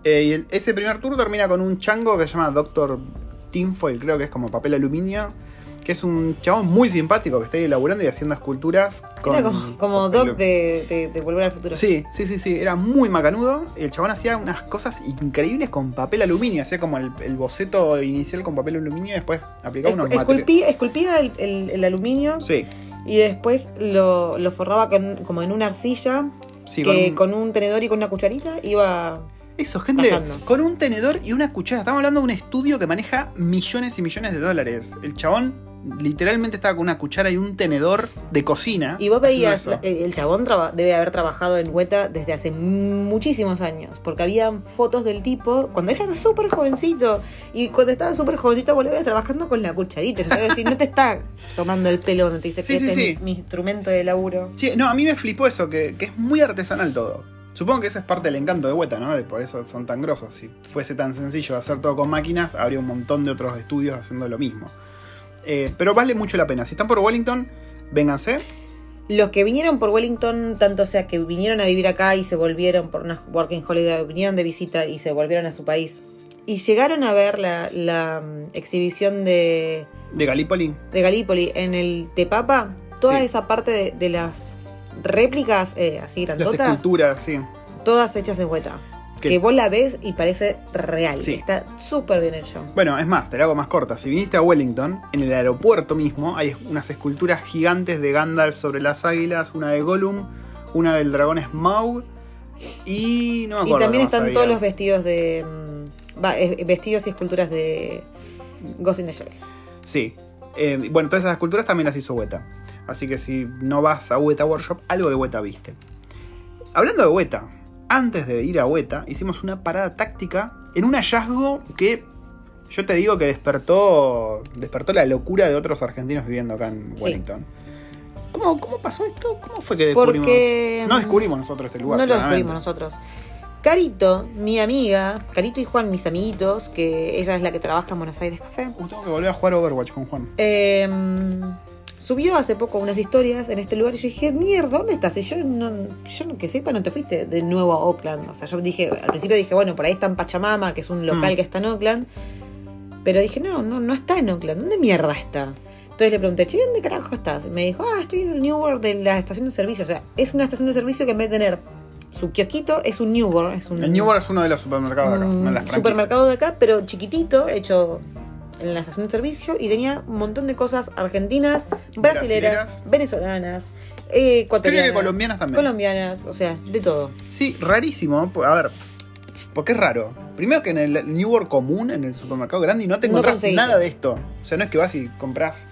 Eh, y el- ese primer tour termina con un chango que se llama Doctor Tinfoil, creo que es como papel aluminio. Que es un chabón muy simpático que está ahí elaborando y haciendo esculturas. Con Era como, Doc de, de- de Volver al Futuro. Sí, sí, sí, sí. Era muy macanudo. El chabón hacía unas cosas increíbles con papel aluminio. Hacía como el, el boceto inicial con papel aluminio y después aplicaba unos Escu- materiales. esculpía, esculpía el, el- el aluminio Sí, y después lo, lo forraba con- como en una arcilla sí, que con un- con un tenedor y con una cucharita iba Eso, gente, pasando. con un tenedor y una cuchara. Estamos hablando de un estudio que maneja millones y millones de dólares. El chabón literalmente estaba con una cuchara y un tenedor de cocina. Y vos veías, eh, el chabón traba- debe haber trabajado en Hueta desde hace muchísimos años, porque habían fotos del tipo cuando era súper jovencito, y cuando estaba súper jovencito vos trabajando con la cucharita, entonces decir, no te está tomando el pelo cuando te dice Sí, que sí, este sí. es mi, mi instrumento de laburo. Sí, no, a mí me flipó eso, que, que es muy artesanal todo. Supongo que ese es parte del encanto de Weta, ¿no? De por eso son tan grosos. Si fuese tan sencillo hacer todo con máquinas, habría un montón de otros estudios haciendo lo mismo. Eh, pero vale mucho la pena. Si están por Wellington, vénganse. Los que vinieron por Wellington, tanto sea que vinieron a vivir acá y se volvieron por una working holiday, vinieron de visita y se volvieron a su país, y llegaron a ver la, la, mm, exhibición de, De Galípoli. de Galípoli en el Tepapa, toda Sí. esa parte de, de las réplicas eh, así Las grandotas, esculturas, sí. todas hechas en Hueta. Que- Que vos la ves y parece real. Sí. Está súper bien hecho. Bueno, es más, te la hago más corta. Si viniste a Wellington, en el aeropuerto mismo hay unas esculturas gigantes de Gandalf sobre las águilas, una de Gollum, una del dragón Smaug y no me Y también están había. todos los vestidos de. mm, va, eh, vestidos y esculturas de Ghost in the Shell. Sí. Eh, bueno, todas esas esculturas también las hizo Weta. Así que si no vas a Weta Workshop, algo de Weta viste. Hablando de Weta, antes de ir a Weta, hicimos una parada táctica en un hallazgo que yo te digo que despertó, despertó la locura de otros argentinos viviendo acá en Sí. Wellington. ¿Cómo, ¿Cómo pasó esto? ¿Cómo fue que descubrimos? Porque. No descubrimos nosotros este lugar. No lo descubrimos nosotros. Carito, mi amiga, Carito y Juan, mis amiguitos, que ella es la que trabaja en Buenos Aires Café, Uh, tengo que volver a jugar Overwatch con Juan. eh, subió hace poco unas historias en este lugar y yo dije, mierda, ¿dónde estás? Y yo, no, yo que sepa, no te fuiste de nuevo a Oakland. O sea, yo dije, al principio dije, bueno, por ahí está en Pachamama, que es un local Mm. que está en Oakland. Pero dije, no, no, no está en Oakland. ¿Dónde mierda está? Entonces le pregunté, che, ¿dónde carajo estás? Y me dijo, ah, estoy en el New World de la estación de servicio. O sea, es una estación de servicio que en vez de tener su kiosquito, es un New World. Es un, El New World es uno de los supermercados de acá. un una de las supermercado de acá, pero chiquitito, hecho en la estación de servicio y tenía un montón de cosas argentinas, brasileras, Brasileras. venezolanas, eh, Creo ecuatorianas, que colombianas también. colombianas, o sea, de todo. Sí, rarísimo. A ver, porque es raro. Primero que en el New World común, en el supermercado grande, y no te encontrás nada de esto. O sea, no es que vas y compras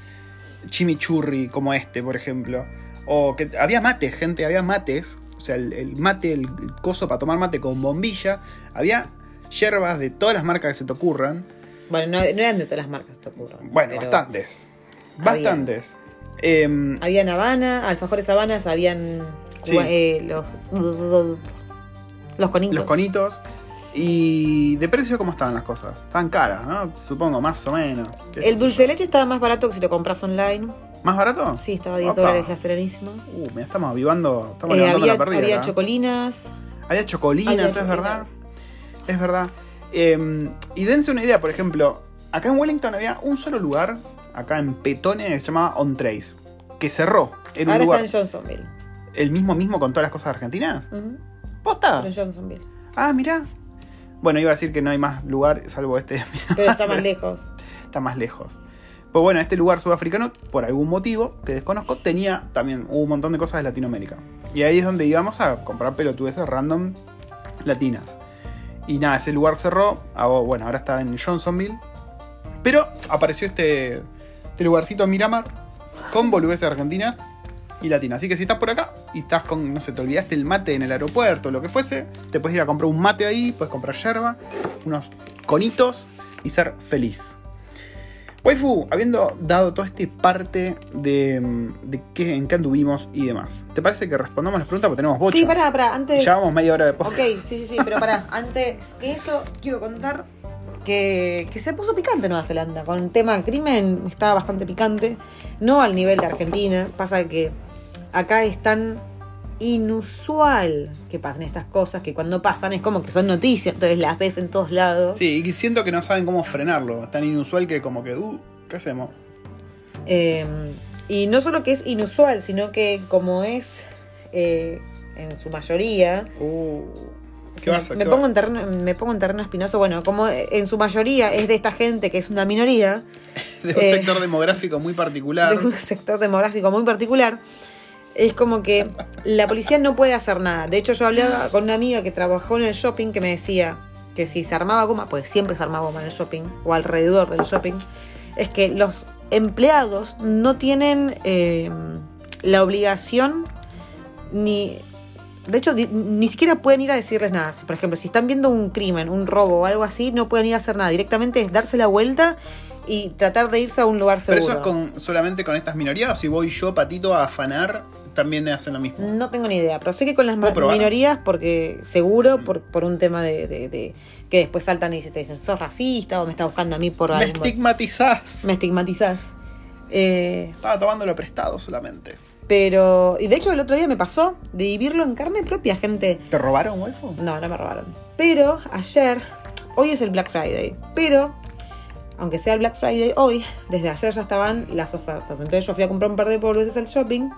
chimichurri como este, por ejemplo. O que había mates, gente, había mates. O sea, el, el mate, el, el coso para tomar mate con bombilla. Había hierbas de todas las marcas que se te ocurran. Bueno, no, no eran de todas las marcas, te ocurro. Bueno, bastantes. había. Bastantes. Em, Habían Habana, alfajores Habanas, habían Sí. eh, los, los conitos. los conitos. Y de precio, ¿cómo estaban las cosas? Estaban caras, ¿no? Supongo, más o menos. El dulce de leche estaba más barato que si lo compras online. ¿Más barato? Sí, estaba a 10 Opa. dólares la serenísima. Uh, mira, estamos avivando, estamos Eh, levantando había la pérdida. había acá. chocolinas. Había chocolinas, había es verdad. Es verdad. Eh, y dense una idea, por ejemplo, acá en Wellington había un solo lugar, acá en Petone, que se llamaba On Trace, que cerró. En un lugar. está en Johnsonville. El mismo mismo con todas las cosas argentinas. Pero en Johnsonville. Ah, mirá. Bueno, iba a decir que no hay más lugar, salvo este. Pero está más lejos. está más lejos. Pues bueno, este lugar sudafricano, por algún motivo que desconozco, tenía también un montón de cosas de Latinoamérica. Y ahí es donde íbamos a comprar pelotudeces random latinas. Y nada, ese lugar cerró. ah, Bueno, ahora está en Johnsonville. Pero apareció este, este lugarcito en Miramar con boludeces argentinas y latinas. Así que si estás por acá y estás con, no sé, te olvidaste el mate en el aeropuerto, lo que fuese, te puedes ir a comprar un mate ahí, puedes comprar yerba, unos conitos y ser feliz. Waifu, habiendo dado toda este parte de, de qué, en qué anduvimos y demás, ¿te parece que respondamos las preguntas? Porque tenemos bocha. Sí, pará, pará. Antes. Ya vamos media hora de podcast. Ok, sí, sí, sí, pero pará. Antes que eso, quiero contar que, que se puso picante Nueva Zelanda. Con el tema del crimen estaba bastante picante. No al nivel de Argentina. Pasa que acá es tan inusual que pasen estas cosas que cuando pasan es como que son noticias, entonces las ves en todos lados. Sí, y siento que no saben cómo frenarlo. Es tan inusual que como que, uh, ¿qué hacemos? Eh, y no solo que es inusual, sino que como es eh, en su mayoría. Uh, ¿Qué Sí, me, pongo en terreno, me pongo en terreno espinoso. Bueno, como en su mayoría es de esta gente que es una minoría, de un eh, sector demográfico muy particular. de un sector demográfico muy particular, es como que la policía no puede hacer nada. De hecho, yo hablaba con una amiga que trabajó en el shopping que me decía que si se armaba goma, pues siempre se armaba goma en el shopping o alrededor del shopping, es que los empleados no tienen eh, la obligación ni... De hecho, di- ni siquiera pueden ir a decirles nada. Por ejemplo, si están viendo un crimen, un robo o algo así, no pueden ir a hacer nada. Directamente es darse la vuelta y tratar de irse a un lugar Pero seguro. eso es con, solamente con estas minorías. O si voy yo, patito, a afanar, también hacen lo mismo. No tengo ni idea, pero sé que con las minorías, porque seguro, por, por un tema de, de- de- que después saltan y te dicen, sos racista o me estás buscando a mí por Me algo. estigmatizás. Me estigmatizás. Eh, Estaba tomándolo prestado solamente. pero, y de hecho el otro día me pasó de vivirlo en carne propia, gente. ¿Te robaron, waifu? No, no me robaron. Pero ayer, hoy es el Black Friday, pero aunque sea el Black Friday hoy, desde ayer ya estaban las ofertas. Entonces yo fui a comprar un par de boludeces al shopping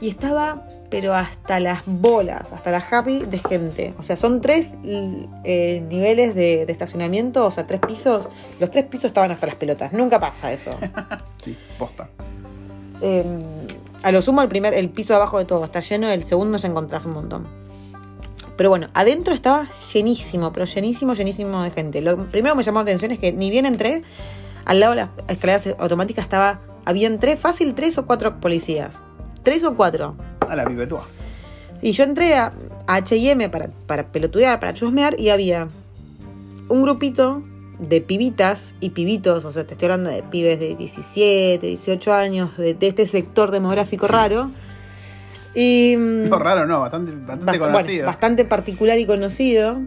y estaba, pero hasta las bolas, hasta la happy de gente. O sea, son tres eh, niveles de, de estacionamiento, o sea, tres pisos. Los tres pisos estaban hasta las pelotas. Nunca pasa eso. Sí, posta. Eh, a lo sumo, el primer, el piso de abajo de todo está lleno, el segundo ya encontrás un montón. Pero bueno, adentro estaba llenísimo, pero llenísimo, llenísimo de gente. Lo primero que me llamó la atención es que ni bien entré, al lado de las escaleras automáticas estaba, habían tres, fácil tres o cuatro policías. Tres o cuatro. A la pibetúa. Y yo entré a H&M para, para pelotudear, para chusmear, y había un grupito de pibitas y pibitos, o sea, te estoy hablando de pibes de 17, 18 años, de, de este sector demográfico raro. Y, mm, No, raro no, bastante, bastante bast- bueno, conocido. bastante particular y conocido.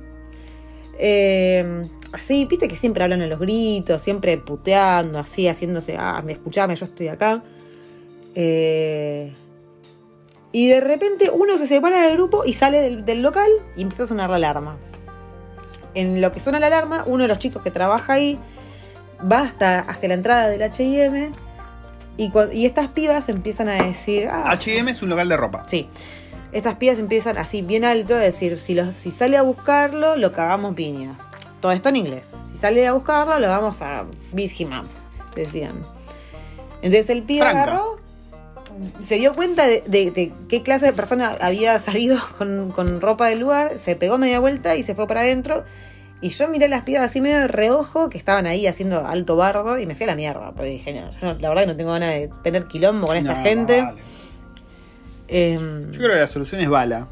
Eh, así, viste que siempre hablan a los gritos, siempre puteando, así, haciéndose, ah, me escuchame, yo estoy acá. Eh, y de repente uno se separa del grupo y sale del, del local y empieza a sonar la alarma. En lo que suena la alarma, uno de los chicos que trabaja ahí va hasta hacia la entrada del HM y, estas pibas empiezan a decir, ah, HM es un local de ropa. Sí. Estas pibas empiezan así bien alto a decir, si, los, si sale a buscarlo, lo cagamos piñas. Todo esto en inglés. Si sale a buscarlo, lo vamos a up, decían. Entonces el pibe Franca. agarró, se dio cuenta de, de- de qué clase de persona había salido con, con ropa del lugar, se pegó media vuelta y se fue para adentro. Y yo miré a las pibas así medio de reojo que estaban ahí haciendo alto bardo y me fui a la mierda. Porque dije, no, yo no- la verdad que no tengo ganas de tener quilombo con esta No, gente. vale. Em, Yo creo que la solución es bala.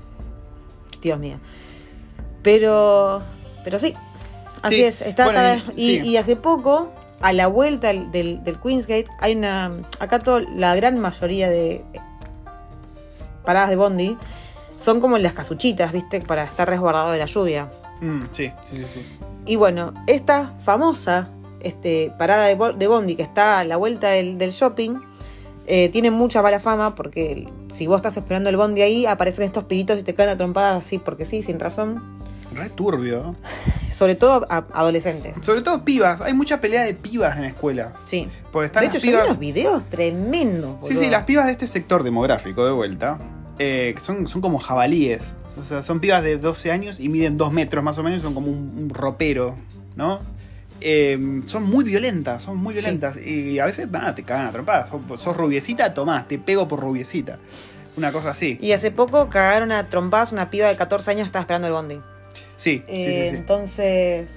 Dios mío. Pero, pero sí, así Sí, es. Está bueno, cada- y- y, sí. y hace poco, a la vuelta del, del, Queensgate, hay una. Acá todo, la gran mayoría de paradas de Bondi son como las casuchitas, ¿viste? Para estar resguardado de la lluvia. Mm, sí, sí, sí, sí. Y bueno, esta famosa este, parada de, bo- de Bondi que está a la vuelta del, del shopping. eh, tiene mucha mala fama porque si vos estás esperando el bondi ahí, aparecen estos pibitos y te caen a trompadas así porque sí, sin razón. Re turbio. Sobre todo a adolescentes. Sobre todo pibas. Hay mucha pelea de pibas en escuelas. Sí. Porque están De hecho, las yo vi pibas. unos videos tremendos. Sí, sí, las pibas de este sector demográfico, de vuelta, eh, son, son como jabalíes. O sea, son pibas de 12 años y miden 2 metros más o menos, son como un, un ropero, ¿no? Eh, son muy violentas, son muy violentas. Y a veces, nada, te cagan a trompadas. Sos, sos rubiecita, tomás, te pego por rubiecita. Una cosa así. Y hace poco cagaron a trompadas una piba de 14 años que estaba esperando el bondi. Sí, Eh, sí, sí. Entonces,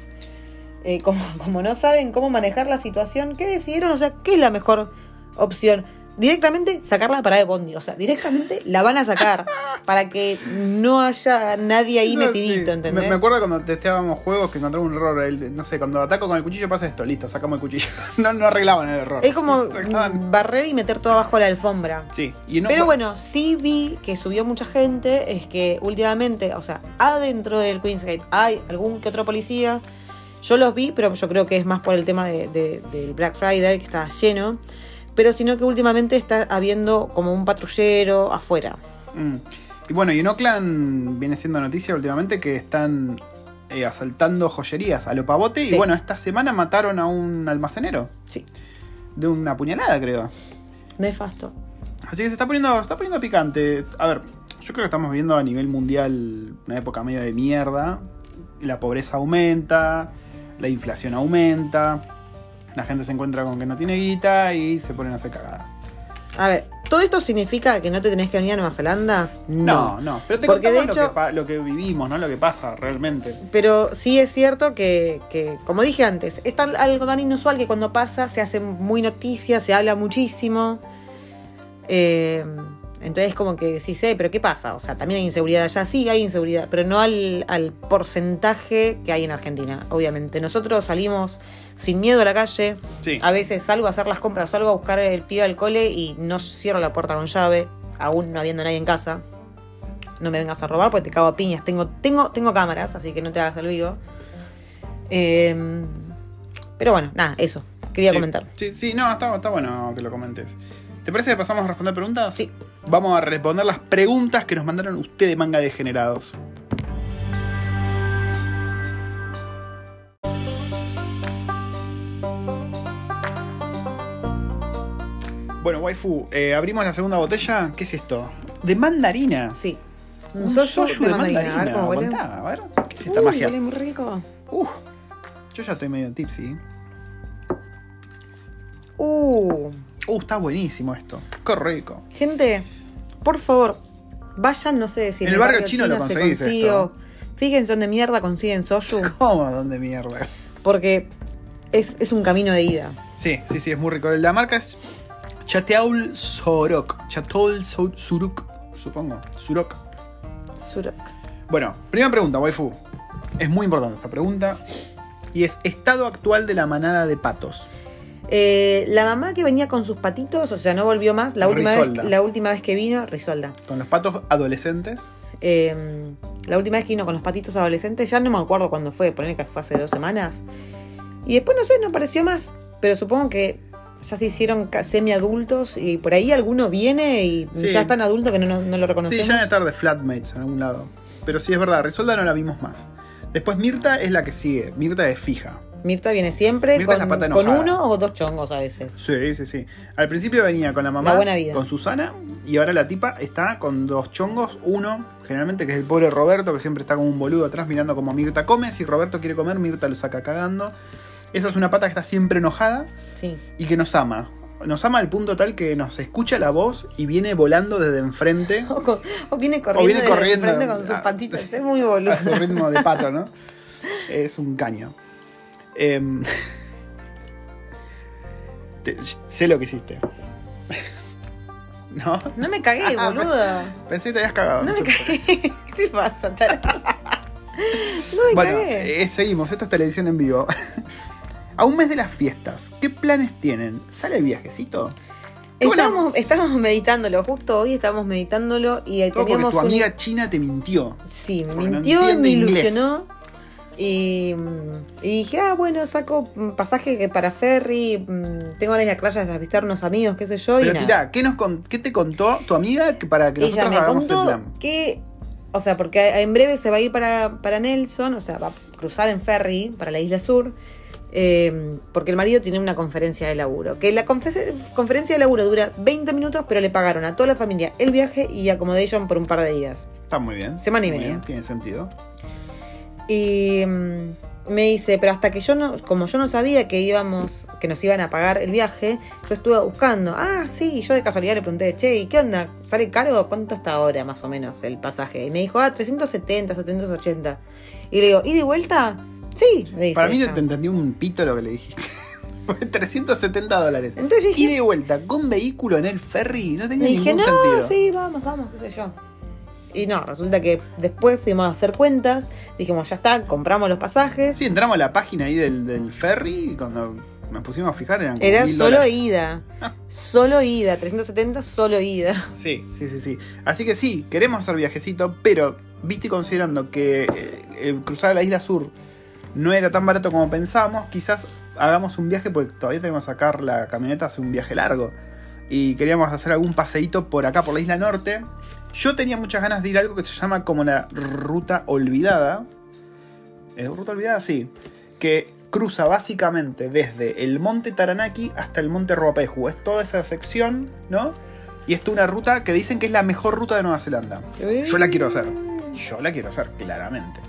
eh, como, como no saben cómo manejar la situación, ¿qué decidieron? O sea, ¿qué es la mejor opción? Directamente sacarla a parada de bondi. O sea, directamente la van a sacar para que no haya nadie ahí metidito, sí. ¿entendés? Me, me acuerdo cuando testeábamos juegos que encontramos un error. el- no sé, cuando ataco con el cuchillo pasa esto, listo, sacamos el cuchillo. no, no arreglaban el error. Es como Sacaban- barrer y meter todo abajo la alfombra. Sí, y no- Pero bueno, sí vi que subió mucha gente, es que últimamente, o sea, adentro del Queensgate hay algún que otro policía. Yo los vi, pero yo creo que es más por el tema de- de- del Black Friday, que está lleno. Pero sino que últimamente está habiendo como un patrullero afuera. Mm. Y bueno, y en Oakland viene siendo noticia últimamente que están eh, asaltando joyerías a lo pavote. Sí. Y bueno, esta semana mataron a un almacenero. Sí, De una puñalada, creo. nefasto. Así que se está poniendo, se está poniendo picante. A ver, yo creo que estamos viviendo a nivel mundial una época medio de mierda. La pobreza aumenta, la inflación aumenta, la gente se encuentra con que no tiene guita y se ponen a hacer cagadas. A ver, ¿todo esto significa que no te tenés que venir a Nueva Zelanda? No, no, pero te Porque de contamos lo, hecho- que, lo que vivimos, ¿no? Lo que pasa realmente. Pero sí es cierto que, que, como dije antes, es tan- algo tan inusual que cuando pasa se hace muy noticia, se habla muchísimo. Eh, entonces como que sí sé, pero ¿qué pasa? O sea, también hay inseguridad allá, sí hay inseguridad, pero no al, al porcentaje que hay en Argentina, obviamente. Nosotros salimos sin miedo a la calle, Sí. a veces salgo a hacer las compras, salgo a buscar el pibe al cole y no cierro la puerta con llave, aún no habiendo nadie en casa. No me vengas a robar porque te cago a piñas. Tengo, tengo, tengo cámaras, así que no te hagas el vivo. Eh, pero bueno, nada, eso. Quería Sí. comentar. Sí, sí, no, está, está bueno que lo comentes. ¿Te parece que pasamos a responder preguntas? Sí. Vamos a responder las preguntas que nos mandaron ustedes, manga degenerados. Bueno, waifu, eh, abrimos la segunda botella. ¿Qué es esto? De mandarina. Sí. Un soju soju de mandarina. A ver. Aguantá, a ver. ¿Qué es esta Uy, magia? huele muy rico. Uf, yo ya estoy medio tipsy. Uh, Uh, está buenísimo esto. Qué rico. gente, por favor, vayan, no sé si En el barrio chino lo se conseguís consigue esto. Fíjense dónde mierda consiguen soju, ¿Cómo? ¿Dónde mierda? porque es, es un camino de ida. Sí, sí, sí, es muy rico. La marca es Chateaul Sorok. Chateaul Suruk, supongo. Surok. Surak. Bueno, primera pregunta, waifu. Es muy importante esta pregunta. Y es estado actual de la manada de patos. Eh, la mamá que venía con sus patitos, o sea, no volvió más. La última, vez, la última vez que vino, Risolda. Con los patos adolescentes. Eh, la última vez que vino con los patitos adolescentes, ya no me acuerdo cuándo fue, poner que fue hace dos semanas. Y después no sé, no apareció más. Pero supongo que ya se hicieron semi-adultos y por ahí alguno viene y Sí. ya es tan adulto que no, no, no lo Sí, reconocemos. ya debe estar de flatmates en algún lado. Pero sí es verdad, Risolda no la vimos más. Después Mirta es la que sigue. Mirta es fija. Mirta viene siempre Mirta con, pata con uno o dos chongos a veces. Sí, sí, sí. Al principio venía con la mamá, La buena vida. con Susana, y ahora la tipa está con dos chongos. Uno, generalmente, que es el pobre Roberto, que siempre está como un boludo atrás mirando como Mirta come. Si Roberto quiere comer, Mirta lo saca cagando. Esa es una pata que está siempre enojada Sí. y que nos ama. Nos ama al punto tal que nos escucha la voz y viene volando desde enfrente O, con- o viene corriendo, viene desde corriendo. enfrente con sus patitas. Es muy boludo. a su ritmo de pato, ¿no? Es un caño. Em, te- sé lo que hiciste. ¿No? No me cagué, Ah, boludo. Pensé que te habías cagado. No no me cagué. ¿Qué te pasa? No me Bueno, cagué. eh, seguimos. Esto es televisión en vivo. A un mes de las fiestas, ¿qué planes tienen? ¿Sale el viajecito? Estábamos, estábamos meditándolo, justo hoy estábamos meditándolo y Todo porque teníamos tu un- emiga china te mintió. Sí, no mintió y me ilusionó. Y, y dije, ah, bueno, saco pasaje para ferry, mm, tengo ganas de ir a a visitar unos amigos, qué sé yo. y Pero nada. tirá, ¿qué, nos con- ¿qué te contó tu amiga que para que Ella nosotros me hagamos el contó plan? que, o sea, porque en breve se va a ir para, para Nelson, o sea, va a cruzar en ferry para la isla sur, eh, porque el marido tiene una conferencia de laburo. Que la confe- conferencia de laburo dura 20 minutos, pero le pagaron a toda la familia el viaje y accommodation por un par de días. Está muy bien. Semana y media. bien, Tiene sentido. Y mm, me dice, pero hasta que yo no, como yo no sabía que íbamos, que nos iban a pagar el viaje, yo estuve buscando. Ah, sí, yo de casualidad le pregunté, che, ¿y qué onda? ¿Sale caro? ¿Cuánto está ahora más o menos el pasaje? Y me dijo, ah, 370, 780. Y le digo, ¿y de vuelta? Sí, me dice. Para mí ella. te entendí un pito lo que le dijiste. Fue 370 dólares. Entonces yo Y dije, de vuelta, con vehículo en el ferry, no tenía dije, ningún no, sentido. sí, vamos, vamos, qué sé yo. Y no, resulta que después fuimos a hacer cuentas, dijimos, ya está, compramos los pasajes. Sí, entramos a la página ahí del, del ferry y cuando nos pusimos a fijar eran Era mil solo dólares. ida. Solo ida. 370, solo ida. Sí, sí, sí, sí. Así que sí, queremos hacer viajecito, pero viste y considerando que eh, cruzar a la isla sur no era tan barato como pensábamos, quizás hagamos un viaje porque todavía tenemos que sacar la camioneta hace un viaje largo. y queríamos hacer algún paseíto por acá, por la isla norte. Yo tenía muchas ganas de ir a algo que se llama como la Ruta Olvidada. ¿Es Ruta Olvidada? Sí. Que cruza básicamente desde el monte Taranaki hasta el monte Ruapehu. Es toda esa sección, ¿no? Y es una ruta que dicen que es la mejor ruta de Nueva Zelanda. Yo la quiero hacer. Yo la quiero hacer, claramente.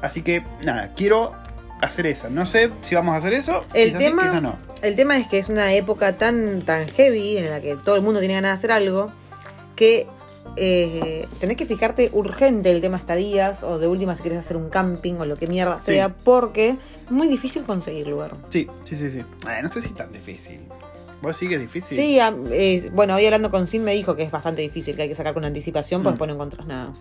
Así que, nada, quiero hacer esa. No sé si vamos a hacer eso. El quizás tema- sí, quizás no. El tema es que es una época tan, tan heavy en la que todo el mundo tiene ganas de hacer algo que eh, tenés que fijarte urgente el tema estadías o de última si quieres hacer un camping o lo que mierda Sí. sea porque es muy difícil conseguir lugar. Sí, sí, sí, sí. Eh, no sé si es tan difícil. ¿Vos sí que es difícil? Sí, eh, bueno, hoy hablando con Sin me dijo que es bastante difícil, que hay que sacar con anticipación, pues Mm. después no encontrás nada.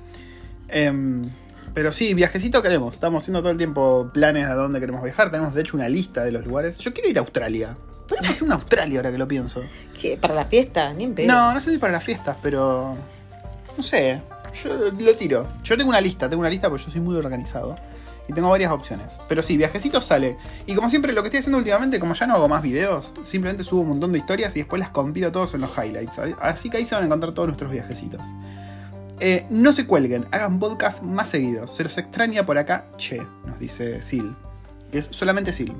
Em, pero sí, viajecito queremos. Estamos haciendo todo el tiempo planes a dónde queremos viajar. Tenemos de hecho una lista de los lugares. Yo quiero ir a Australia. Podríamos ir a una Australia ahora que lo pienso. ¿Qué? ¿Para la fiesta? Ni en pedo. No, no sé si para las fiestas, pero. No sé. Yo lo tiro. Yo tengo una lista, tengo una lista porque yo soy muy organizado. Y tengo varias opciones. Pero sí, viajecito sale. Y como siempre, lo que estoy haciendo últimamente, como ya no hago más videos, simplemente subo un montón de historias y después las compilo todos en los highlights. Así que ahí se van a encontrar todos nuestros viajecitos. Eh, no se cuelguen, hagan podcast más seguidos. Se los extraña por acá, che, nos dice Sil. Que es solamente Sil.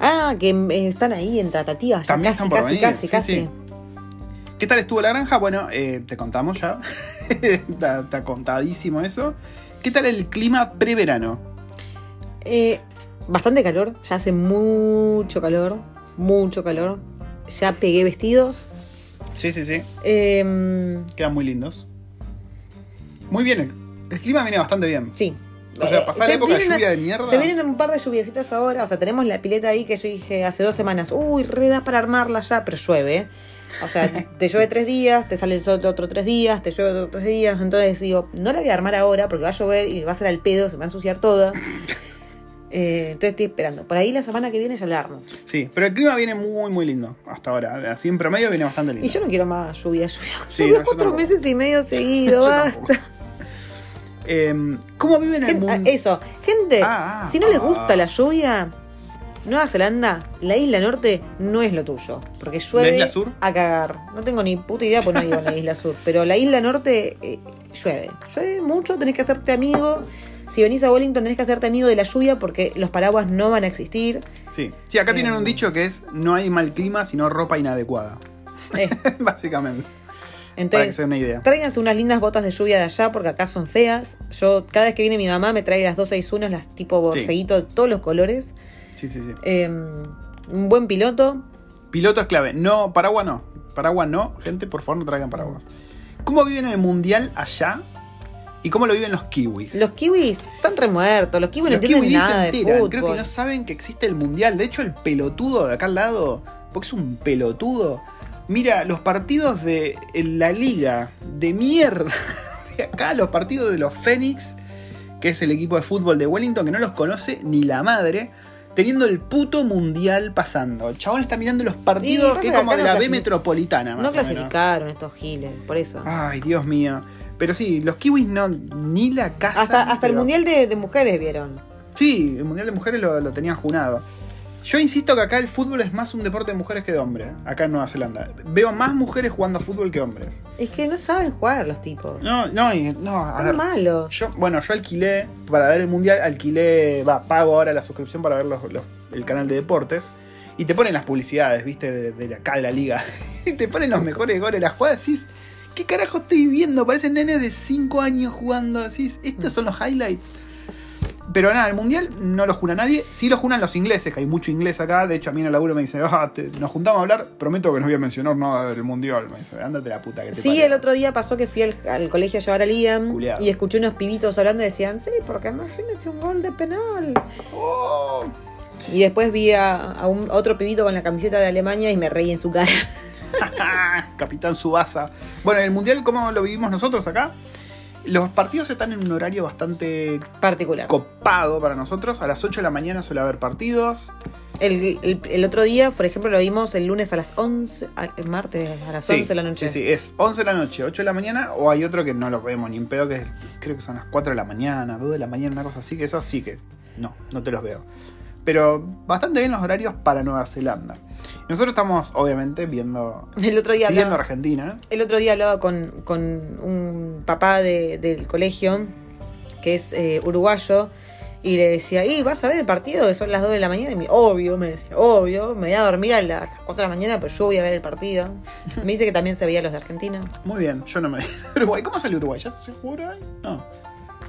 Ah, que eh, están ahí en tratativas. ya También casi, están por casi, venir, casi, sí, casi. sí. ¿Qué tal estuvo la granja? Bueno, eh, te contamos ya. está, está contadísimo eso. ¿Qué tal el clima preverano? Eh, bastante calor, ya hace mucho calor, mucho calor. Ya pegué vestidos. Sí, sí, sí. Eh, Quedan muy lindos. Muy bien, el, el clima viene bastante bien. sí. O sea, Eh, pasar se la época de lluvia de mierda. Se vienen un par de lluviecitas ahora, o sea, tenemos la pileta ahí que yo dije hace dos semanas, uy, re da para armarla ya, pero llueve. O sea, te llueve tres días, te sale el sol otro tres días, te llueve otro tres días, entonces digo, no la voy a armar ahora porque va a llover y va a ser al pedo, se me va a ensuciar toda. Eh, entonces estoy esperando. Por ahí la semana que viene ya la armo. Sí, pero el clima viene muy, muy lindo hasta ahora. Así en promedio viene bastante lindo. Y yo no quiero más lluvia, lluvia. Sí, lluvia no, cuatro meses y medio seguido, basta. Em, ¿Cómo viven el Gen- ah, mundo? eso, gente, Ah, ah, si no les ah. gusta la lluvia, Nueva Zelanda, la isla norte no es lo tuyo. Porque llueve ¿La isla sur? a cagar. No tengo ni puta idea porque no vivo en la isla sur. Pero la isla norte eh, llueve. Llueve mucho, tenés que hacerte amigo. Si venís a Wellington tenés que hacerte amigo de la lluvia porque los paraguas no van a existir. Sí. sí, acá tienen un dicho que es no hay mal clima, sino ropa inadecuada. Eh, Básicamente. para que entonces, se den una idea. Tráiganse unas lindas botas de lluvia de allá porque acá son feas. Yo, cada vez que viene mi mamá, me trae las 261, las tipo borseguito de todos los colores. Sí, sí, sí. Eh, un buen piloto. Piloto es clave. No, paraguas no. Paraguas no. Gente, por favor, no traigan paraguas. ¿Cómo viven el mundial allá? ¿Y cómo lo viven los kiwis? Los kiwis están remuertos. Los kiwis no Los entienden kiwis nada se de enteran. fútbol. Creo que no saben que existe el mundial. De hecho, el pelotudo de acá al lado, porque es un pelotudo, mira los partidos de la liga de mierda. De acá, los partidos de los Phoenix, que es el equipo de fútbol de Wellington, que no los conoce ni la madre. Teniendo el puto mundial pasando. El chabón está mirando los partidos que es como de no la B metropolitana. Más No o menos. clasificaron estos giles, por eso. Ay, Dios mío. Pero sí, los kiwis no, ni la casa. hasta hasta el mundial de, de mujeres vieron. Sí, el Mundial de Mujeres lo, lo tenían junado. Yo insisto que acá el fútbol es más un deporte de mujeres que de hombres, acá en Nueva Zelanda. Veo más mujeres jugando a fútbol que hombres. Es que no saben jugar los tipos. No, no, no, a Son ver. malos. Yo, bueno, yo alquilé, para ver el Mundial, alquilé, va, pago ahora la suscripción para ver los- los- el canal de deportes. Y te ponen las publicidades, viste, de, de acá de la liga. Y te ponen los mejores goles, las jugadas, decís, ¿qué carajo estoy viendo? Parecen nenes de 5 años jugando, decís, estos son los highlights. Pero nada, el mundial no lo juna nadie. Sí lo junan los ingleses, que hay mucho inglés acá. De hecho, a mí en el laburo me dice, ah, te- nos juntamos a hablar. Prometo que no voy a mencionar nada del mundial. Me dice, ándate la puta que te Sí, parió". el otro día pasó que fui al, al colegio a llevar a Liam Culeado. y escuché unos pibitos hablando y decían, sí, porque además se metió un gol de penal. Oh. Y después vi a, a un, a otro pibito con la camiseta de Alemania y me reí en su cara. Capitán Subasa. Bueno, el mundial, ¿cómo lo vivimos nosotros acá? Los partidos están en un horario bastante Particular. copado para nosotros. A las 8 de la mañana suele haber partidos. El, el- el otro día, por ejemplo, lo vimos el lunes a las 11, a- el martes a las 11 de la noche. Sí, sí, es 11 de la noche, 8 de la mañana. O hay otro que no lo vemos ni en pedo, que es- creo que son las 4 de la mañana, 2 de la mañana, una cosa así. Que eso sí que no, no te los veo. Pero bastante bien los horarios para Nueva Zelanda. Nosotros estamos, obviamente, viendo. El otro día siguiendo hablaba- Argentina. El otro día hablaba con, con un papá de- del colegio, que es eh, uruguayo, y le decía, ¿y vas a ver el partido? Que son las 2 de la mañana. Y me, obvio, me decía, obvio, me voy a dormir a las 4 de la mañana, pero yo voy a ver el partido. Me dice que también se veía los de Argentina. Muy bien, yo no me. Uruguay, ¿cómo salió Uruguay? ¿Ya se jugó Uruguay? No.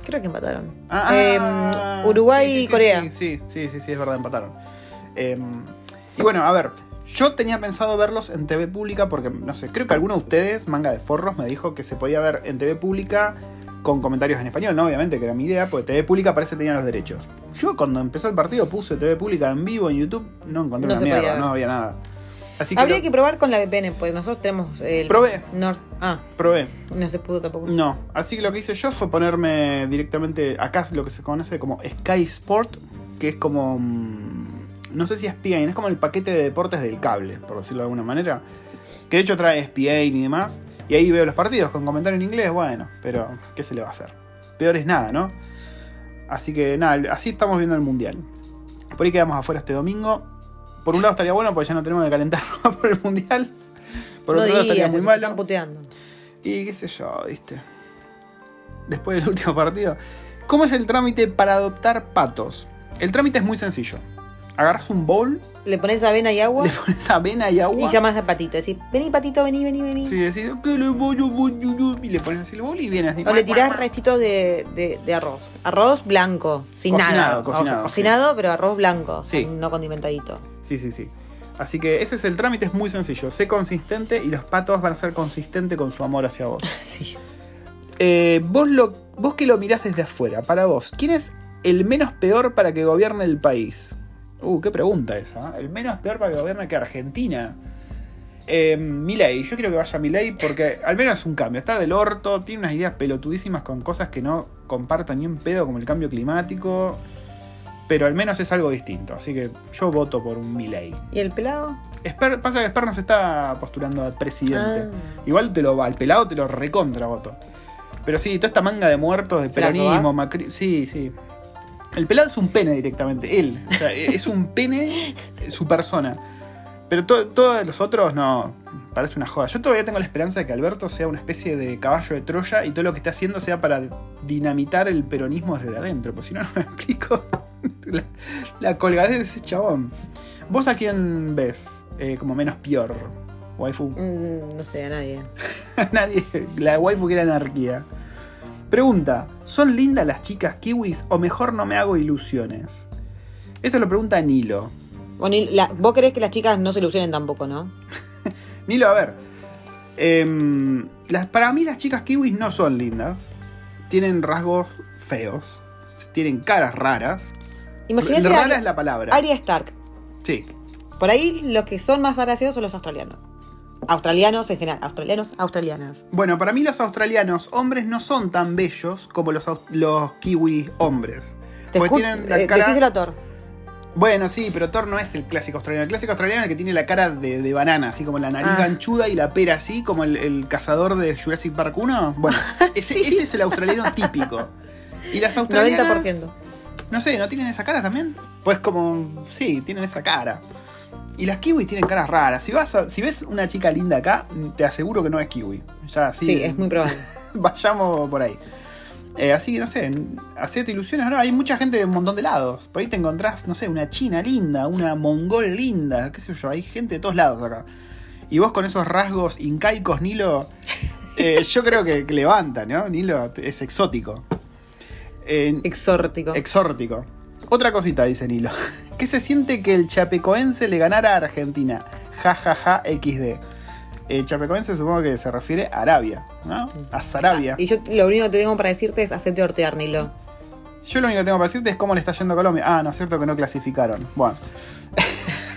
Creo que empataron. Ah, Eh, ah, Uruguay sí, sí, y Corea. Sí, sí, sí, sí, es verdad, empataron. Eh, y bueno, a ver, yo tenía pensado verlos en TV pública porque, no sé, creo que alguno de ustedes, manga de forros, me dijo que se podía ver en TV pública con comentarios en español, ¿no? Obviamente, que era mi idea, porque TV pública parece que tenía los derechos. Yo cuando empezó el partido puse TV pública en vivo en YouTube, no encontré No una mierda, no había nada. Así que, Habría lo- que probar con la VPN, pues nosotros tenemos el. Probé. North. Ah, probé. no se pudo tampoco. No, así que lo que hice yo fue ponerme directamente acá es lo que se conoce como Sky Sport, que es como mm, no sé si es ESPN, es como el paquete de deportes del cable, por decirlo de alguna manera. Que de hecho trae ESPN y demás, y ahí veo los partidos con comentario en inglés, bueno, pero ¿qué se le va a hacer? Peor es nada, ¿no? Así que nada, así estamos viendo el mundial. Por ahí quedamos afuera este domingo. Por un lado estaría bueno porque ya no tenemos que calentarnos por el mundial. Por no otro lado estaría muy malo. puteando. Y qué sé yo, viste. Después del último partido. ¿Cómo es el trámite para adoptar patos? El trámite es muy sencillo. Agarras un bowl, Le pones avena y agua le pones avena y agua. y llamas al patito. Decís, vení patito, vení, vení, vení. Sí, decís, "Que le voy a poner", y le pones así el bowl y viene así. O le tirás restitos de, de- de arroz. Arroz blanco, sin Cocinado, nada. cocinado, cocinado, pero arroz blanco, Sí. no condimentadito. Sí, sí, sí. Así que ese es el trámite, es muy sencillo. Sé consistente y los patos van a ser consistentes con su amor hacia vos. Sí. Eh, vos, lo, vos que lo mirás desde afuera, para vos, ¿quién es el menos peor para que gobierne el país? Uh, qué pregunta esa. ¿eh? El menos peor para que gobierne que Argentina. Eh, Milei, yo quiero que vaya Milei porque al menos es un cambio. Está del orto, tiene unas ideas pelotudísimas con cosas que no compartan ni un pedo, como el cambio climático. Pero al menos es algo distinto. Así que yo voto por un Milei. ¿Y el pelado? Esper- pasa que Esper no se está postulando a presidente. Ah. Igual te lo, al pelado te lo recontra voto. Pero sí, toda esta manga de muertos, de ¿Se la peronismo, macri... Sí, sí. El pelado es un pene directamente, él. O sea, es un pene su persona. Pero to- todos los otros no. Parece una joda. Yo todavía tengo la esperanza de que Alberto sea una especie de caballo de Troya y todo lo que está haciendo sea para dinamitar el peronismo desde adentro. Pues si no, no me explico la, la colgadez de ese chabón. ¿Vos a quién ves eh, como menos peor? Waifu. Mm, no sé, a nadie. Nadie. La waifu que era anarquía. Pregunta: ¿Son lindas las chicas kiwis o mejor no me hago ilusiones? Esto lo pregunta Nilo. Bueno, la- vos querés que las chicas no se ilusionen tampoco, ¿no? Nilo, a ver. em, las, para mí las chicas kiwis no son lindas. Tienen rasgos feos. Tienen caras raras. Imagínate Rara Arya, es la palabra. Arya Stark. Sí. Por ahí los que son más graciosos son los australianos. Australianos en general. Australianos, australianas. Bueno, para mí los australianos hombres no son tan bellos como los, los kiwi hombres. Te Porque tienen la eh, cara- decíselo a Thor. Bueno, sí, pero Thor no es el clásico australiano. El clásico australiano es el que tiene la cara de, de banana, así como la nariz Ah. ganchuda y la pera así, como el, el cazador de Jurassic Park 1. Bueno, ese, Sí. ese es el australiano típico. Y las australianas. 90%. No sé, ¿no tienen esa cara también? Pues como. Sí, tienen esa cara. Y las kiwis tienen caras raras. Si vas a- si ves una chica linda acá, te aseguro que no es kiwi. Ya, sí, Sí, es muy probable. vayamos por ahí. Eh, así que no sé, hacete ilusiones, no, hay mucha gente de un montón de lados. Por ahí te encontrás, no sé, una china linda, una mongol linda, qué sé yo, hay gente de todos lados acá. Y vos con esos rasgos incaicos, Nilo, eh, yo creo que, que levanta, ¿no? Nilo es exótico. Eh, Exórtico. exórtico. Otra cosita, dice Nilo. ¿Qué se siente que el chapecoense le ganara a Argentina? Ja, ja, ja, XD. Eh, chapecoense supongo que se refiere a Arabia, ¿no? A Sarabia. y yo lo único que tengo para decirte es hacerte hortear, Nilo. Yo lo único que tengo para decirte es cómo le está yendo a Colombia. Ah, no es cierto que no clasificaron. Bueno.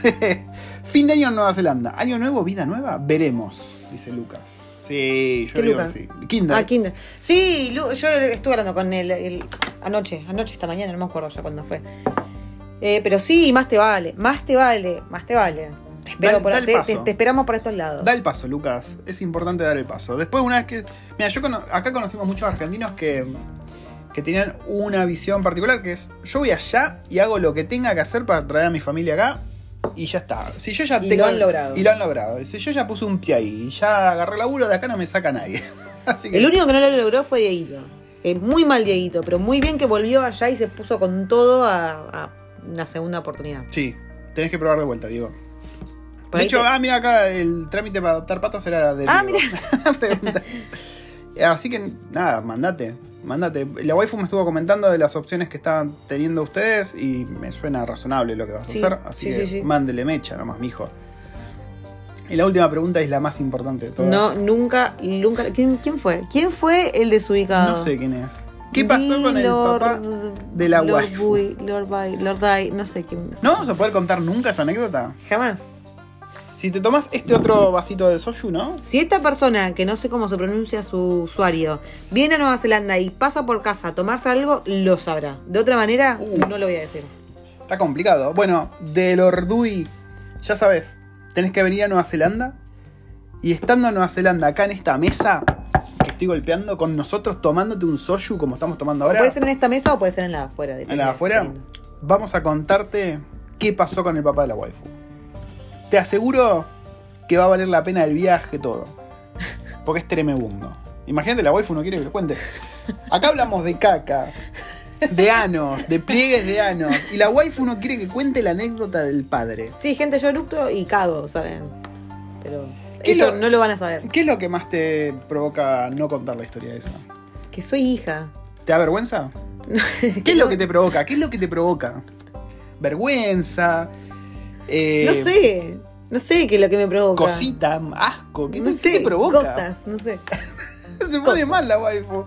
fin de año en Nueva Zelanda. Año nuevo, vida nueva. Veremos, dice Lucas. Sí, yo ¿Qué digo que sí. Kinder. Ah, Kinder. Sí, Lu- yo estuve hablando con él el- anoche, anoche, esta mañana, no me acuerdo ya cuándo fue. Eh, pero sí, más te vale, más te vale, más te vale. Te, espero Da- por- da el te- paso. te- te esperamos por estos lados. Da el paso, Lucas. Es importante dar el paso. Después, una vez que. Mira, yo cono- acá conocimos muchos argentinos que. que tenían una visión particular que es. Yo voy allá y hago lo que tenga que hacer para traer a mi familia acá. Y ya está. Si yo ya Y tengo. lo han logrado. Y lo han logrado. Si yo ya puse un pie ahí y ya agarré laburo, de acá no me saca nadie. Así que. El único que no lo logró fue Dieguito. Eh, muy mal Dieguito, pero muy bien que volvió allá y se puso con todo a, a una segunda oportunidad. Sí, tenés que probar de vuelta, Diego. De hecho, te- ah, mira acá, el trámite para adoptar patos era de Ah. Pregunta. Así que, nada, mandate. Mandate. La waifu me estuvo comentando de las opciones que estaban teniendo ustedes y me suena razonable lo que vas a hacer. Así sí, que sí, mándele mecha nomás, mijo. Y la última pregunta es la más importante de todas. No, nunca, nunca. ¿Quién, quién fue? ¿Quién fue el desubicado? No sé quién es. ¿Qué pasó con el Lord- papá de la Lord waifu? Bui, Lord Bai, Lord Dai, no sé quién. ¿No vamos a poder contar nunca esa anécdota? Jamás. Si te tomas este otro vasito de soju, ¿no? Si esta persona, que no sé cómo se pronuncia su usuario, viene a Nueva Zelanda y pasa por casa a tomarse algo, lo sabrá. De otra manera, Uh. no lo voy a decir. Está complicado. Bueno, del Ordui, ya sabes, tenés que venir a Nueva Zelanda. Y estando en Nueva Zelanda, acá en esta mesa que estoy golpeando con nosotros, tomándote un soju como estamos tomando ahora, Puede ser en esta mesa o puede ser en la de afuera. en la afuera, vamos a contarte qué pasó con el papá de la waifu. Te aseguro que va a valer la pena el viaje todo. Porque es tremebundo. Imagínate, la waifu no quiere que lo cuente. Acá hablamos de caca, de anos, de pliegues de anos. Y la waifu no quiere que cuente la anécdota del padre. Sí, gente, yo eructo y cago, ¿saben? Pero ¿Qué eso lo- no lo van a saber. ¿Qué es lo que más te provoca no contar la historia de esa? Que soy hija. ¿Te da vergüenza? ¿Qué es lo que te provoca? ¿Qué es lo que te provoca? ¿Vergüenza? Eh, No sé. No sé qué es lo que me provoca. Cosita, asco. ¿Qué, no te, sé, qué te provoca? Cosas, no sé. Se pone mal la waifu.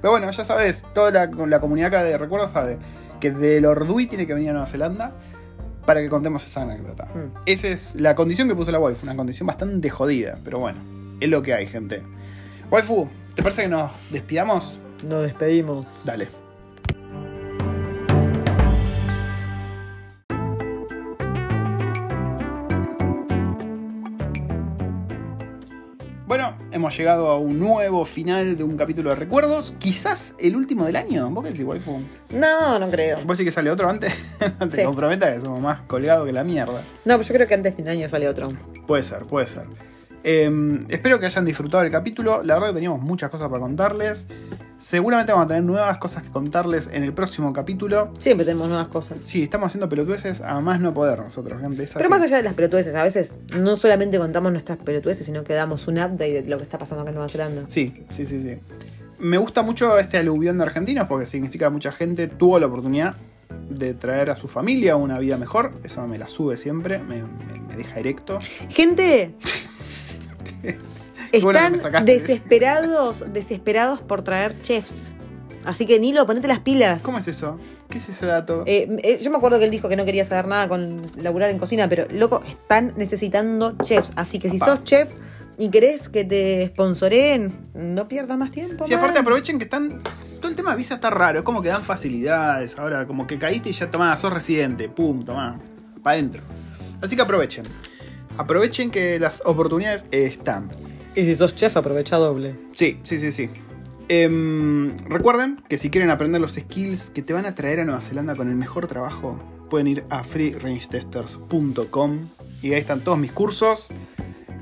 Pero bueno, ya sabes, toda la, la comunidad acá de recuerdos sabe que del Ordui tiene que venir a Nueva Zelanda para que contemos esa anécdota. Mm. Esa es la condición que puso la waifu, una condición bastante jodida, pero bueno, es lo que hay, gente. Waifu, ¿te parece que nos despidamos? Nos despedimos. Dale. Hemos llegado a un nuevo final de un capítulo de recuerdos. Quizás el último del año. ¿Vos qué decís, waifu? No, no creo. ¿Vos sí que sale otro antes? te Sí. comprometas que somos más colgados que la mierda. No, pero yo creo que antes de fin de año sale otro. Puede ser, puede ser. Eh, espero que hayan disfrutado del capítulo. La verdad que teníamos muchas cosas para contarles. Seguramente vamos a tener nuevas cosas que contarles en el próximo capítulo. Siempre tenemos nuevas cosas. Sí, estamos haciendo pelotudeces a más no poder nosotros, gente. Es Pero así. más allá de las pelotudeces, a veces no solamente contamos nuestras pelotudeces, sino que damos un update de lo que está pasando acá en Nueva Zelanda. Sí, sí, sí, sí. Me gusta mucho este aluvión de argentinos porque significa que mucha gente tuvo la oportunidad de traer a su familia una vida mejor. Eso me la sube siempre, me, me- me deja erecto. Gente, Bueno están ese. desesperados, desesperados por traer chefs. Así que Nilo, ponete las pilas. ¿Cómo es eso? ¿Qué es ese dato? Eh, eh, yo me acuerdo que él dijo que no quería saber nada con laburar en cocina, pero loco, están necesitando chefs. Así que si sos chef y querés que te sponsoreen, no pierdas más tiempo. Sí, aparte aprovechen que están. Todo el tema de visa está raro, es como que dan facilidades. Ahora, como que caíste y ya tomás, sos residente, pum, tomá, para adentro. Así que aprovechen. Aprovechen que las oportunidades están. Y si sos chef, aprovecha doble. Sí, sí, sí, sí. Em, recuerden que si quieren aprender los skills que te van a traer a Nueva Zelanda con el mejor trabajo, pueden ir a freerangetesters.com y ahí están todos mis cursos,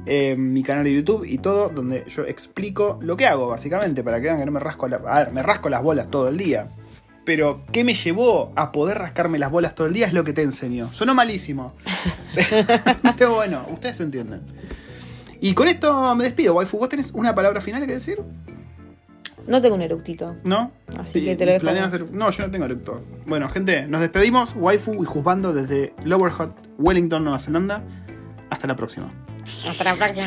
em, mi canal de YouTube y todo, donde yo explico lo que hago, básicamente, para que vean que no me rasco la- me rasco las bolas todo el día. Pero, ¿qué me llevó a poder rascarme las bolas todo el día? Es lo que te enseño. Sonó malísimo. Pero bueno, ustedes entienden. Y con esto me despido, waifu. ¿Vos tenés una palabra final que decir? No tengo un eructito. ¿No? Así Sí, que te lo dejo hacer- No, yo no tengo erector. Bueno, gente, nos despedimos. Waifu y Juzbando desde Lower Hutt, Wellington, Nueva Zelanda. Hasta la próxima. Hasta la próxima.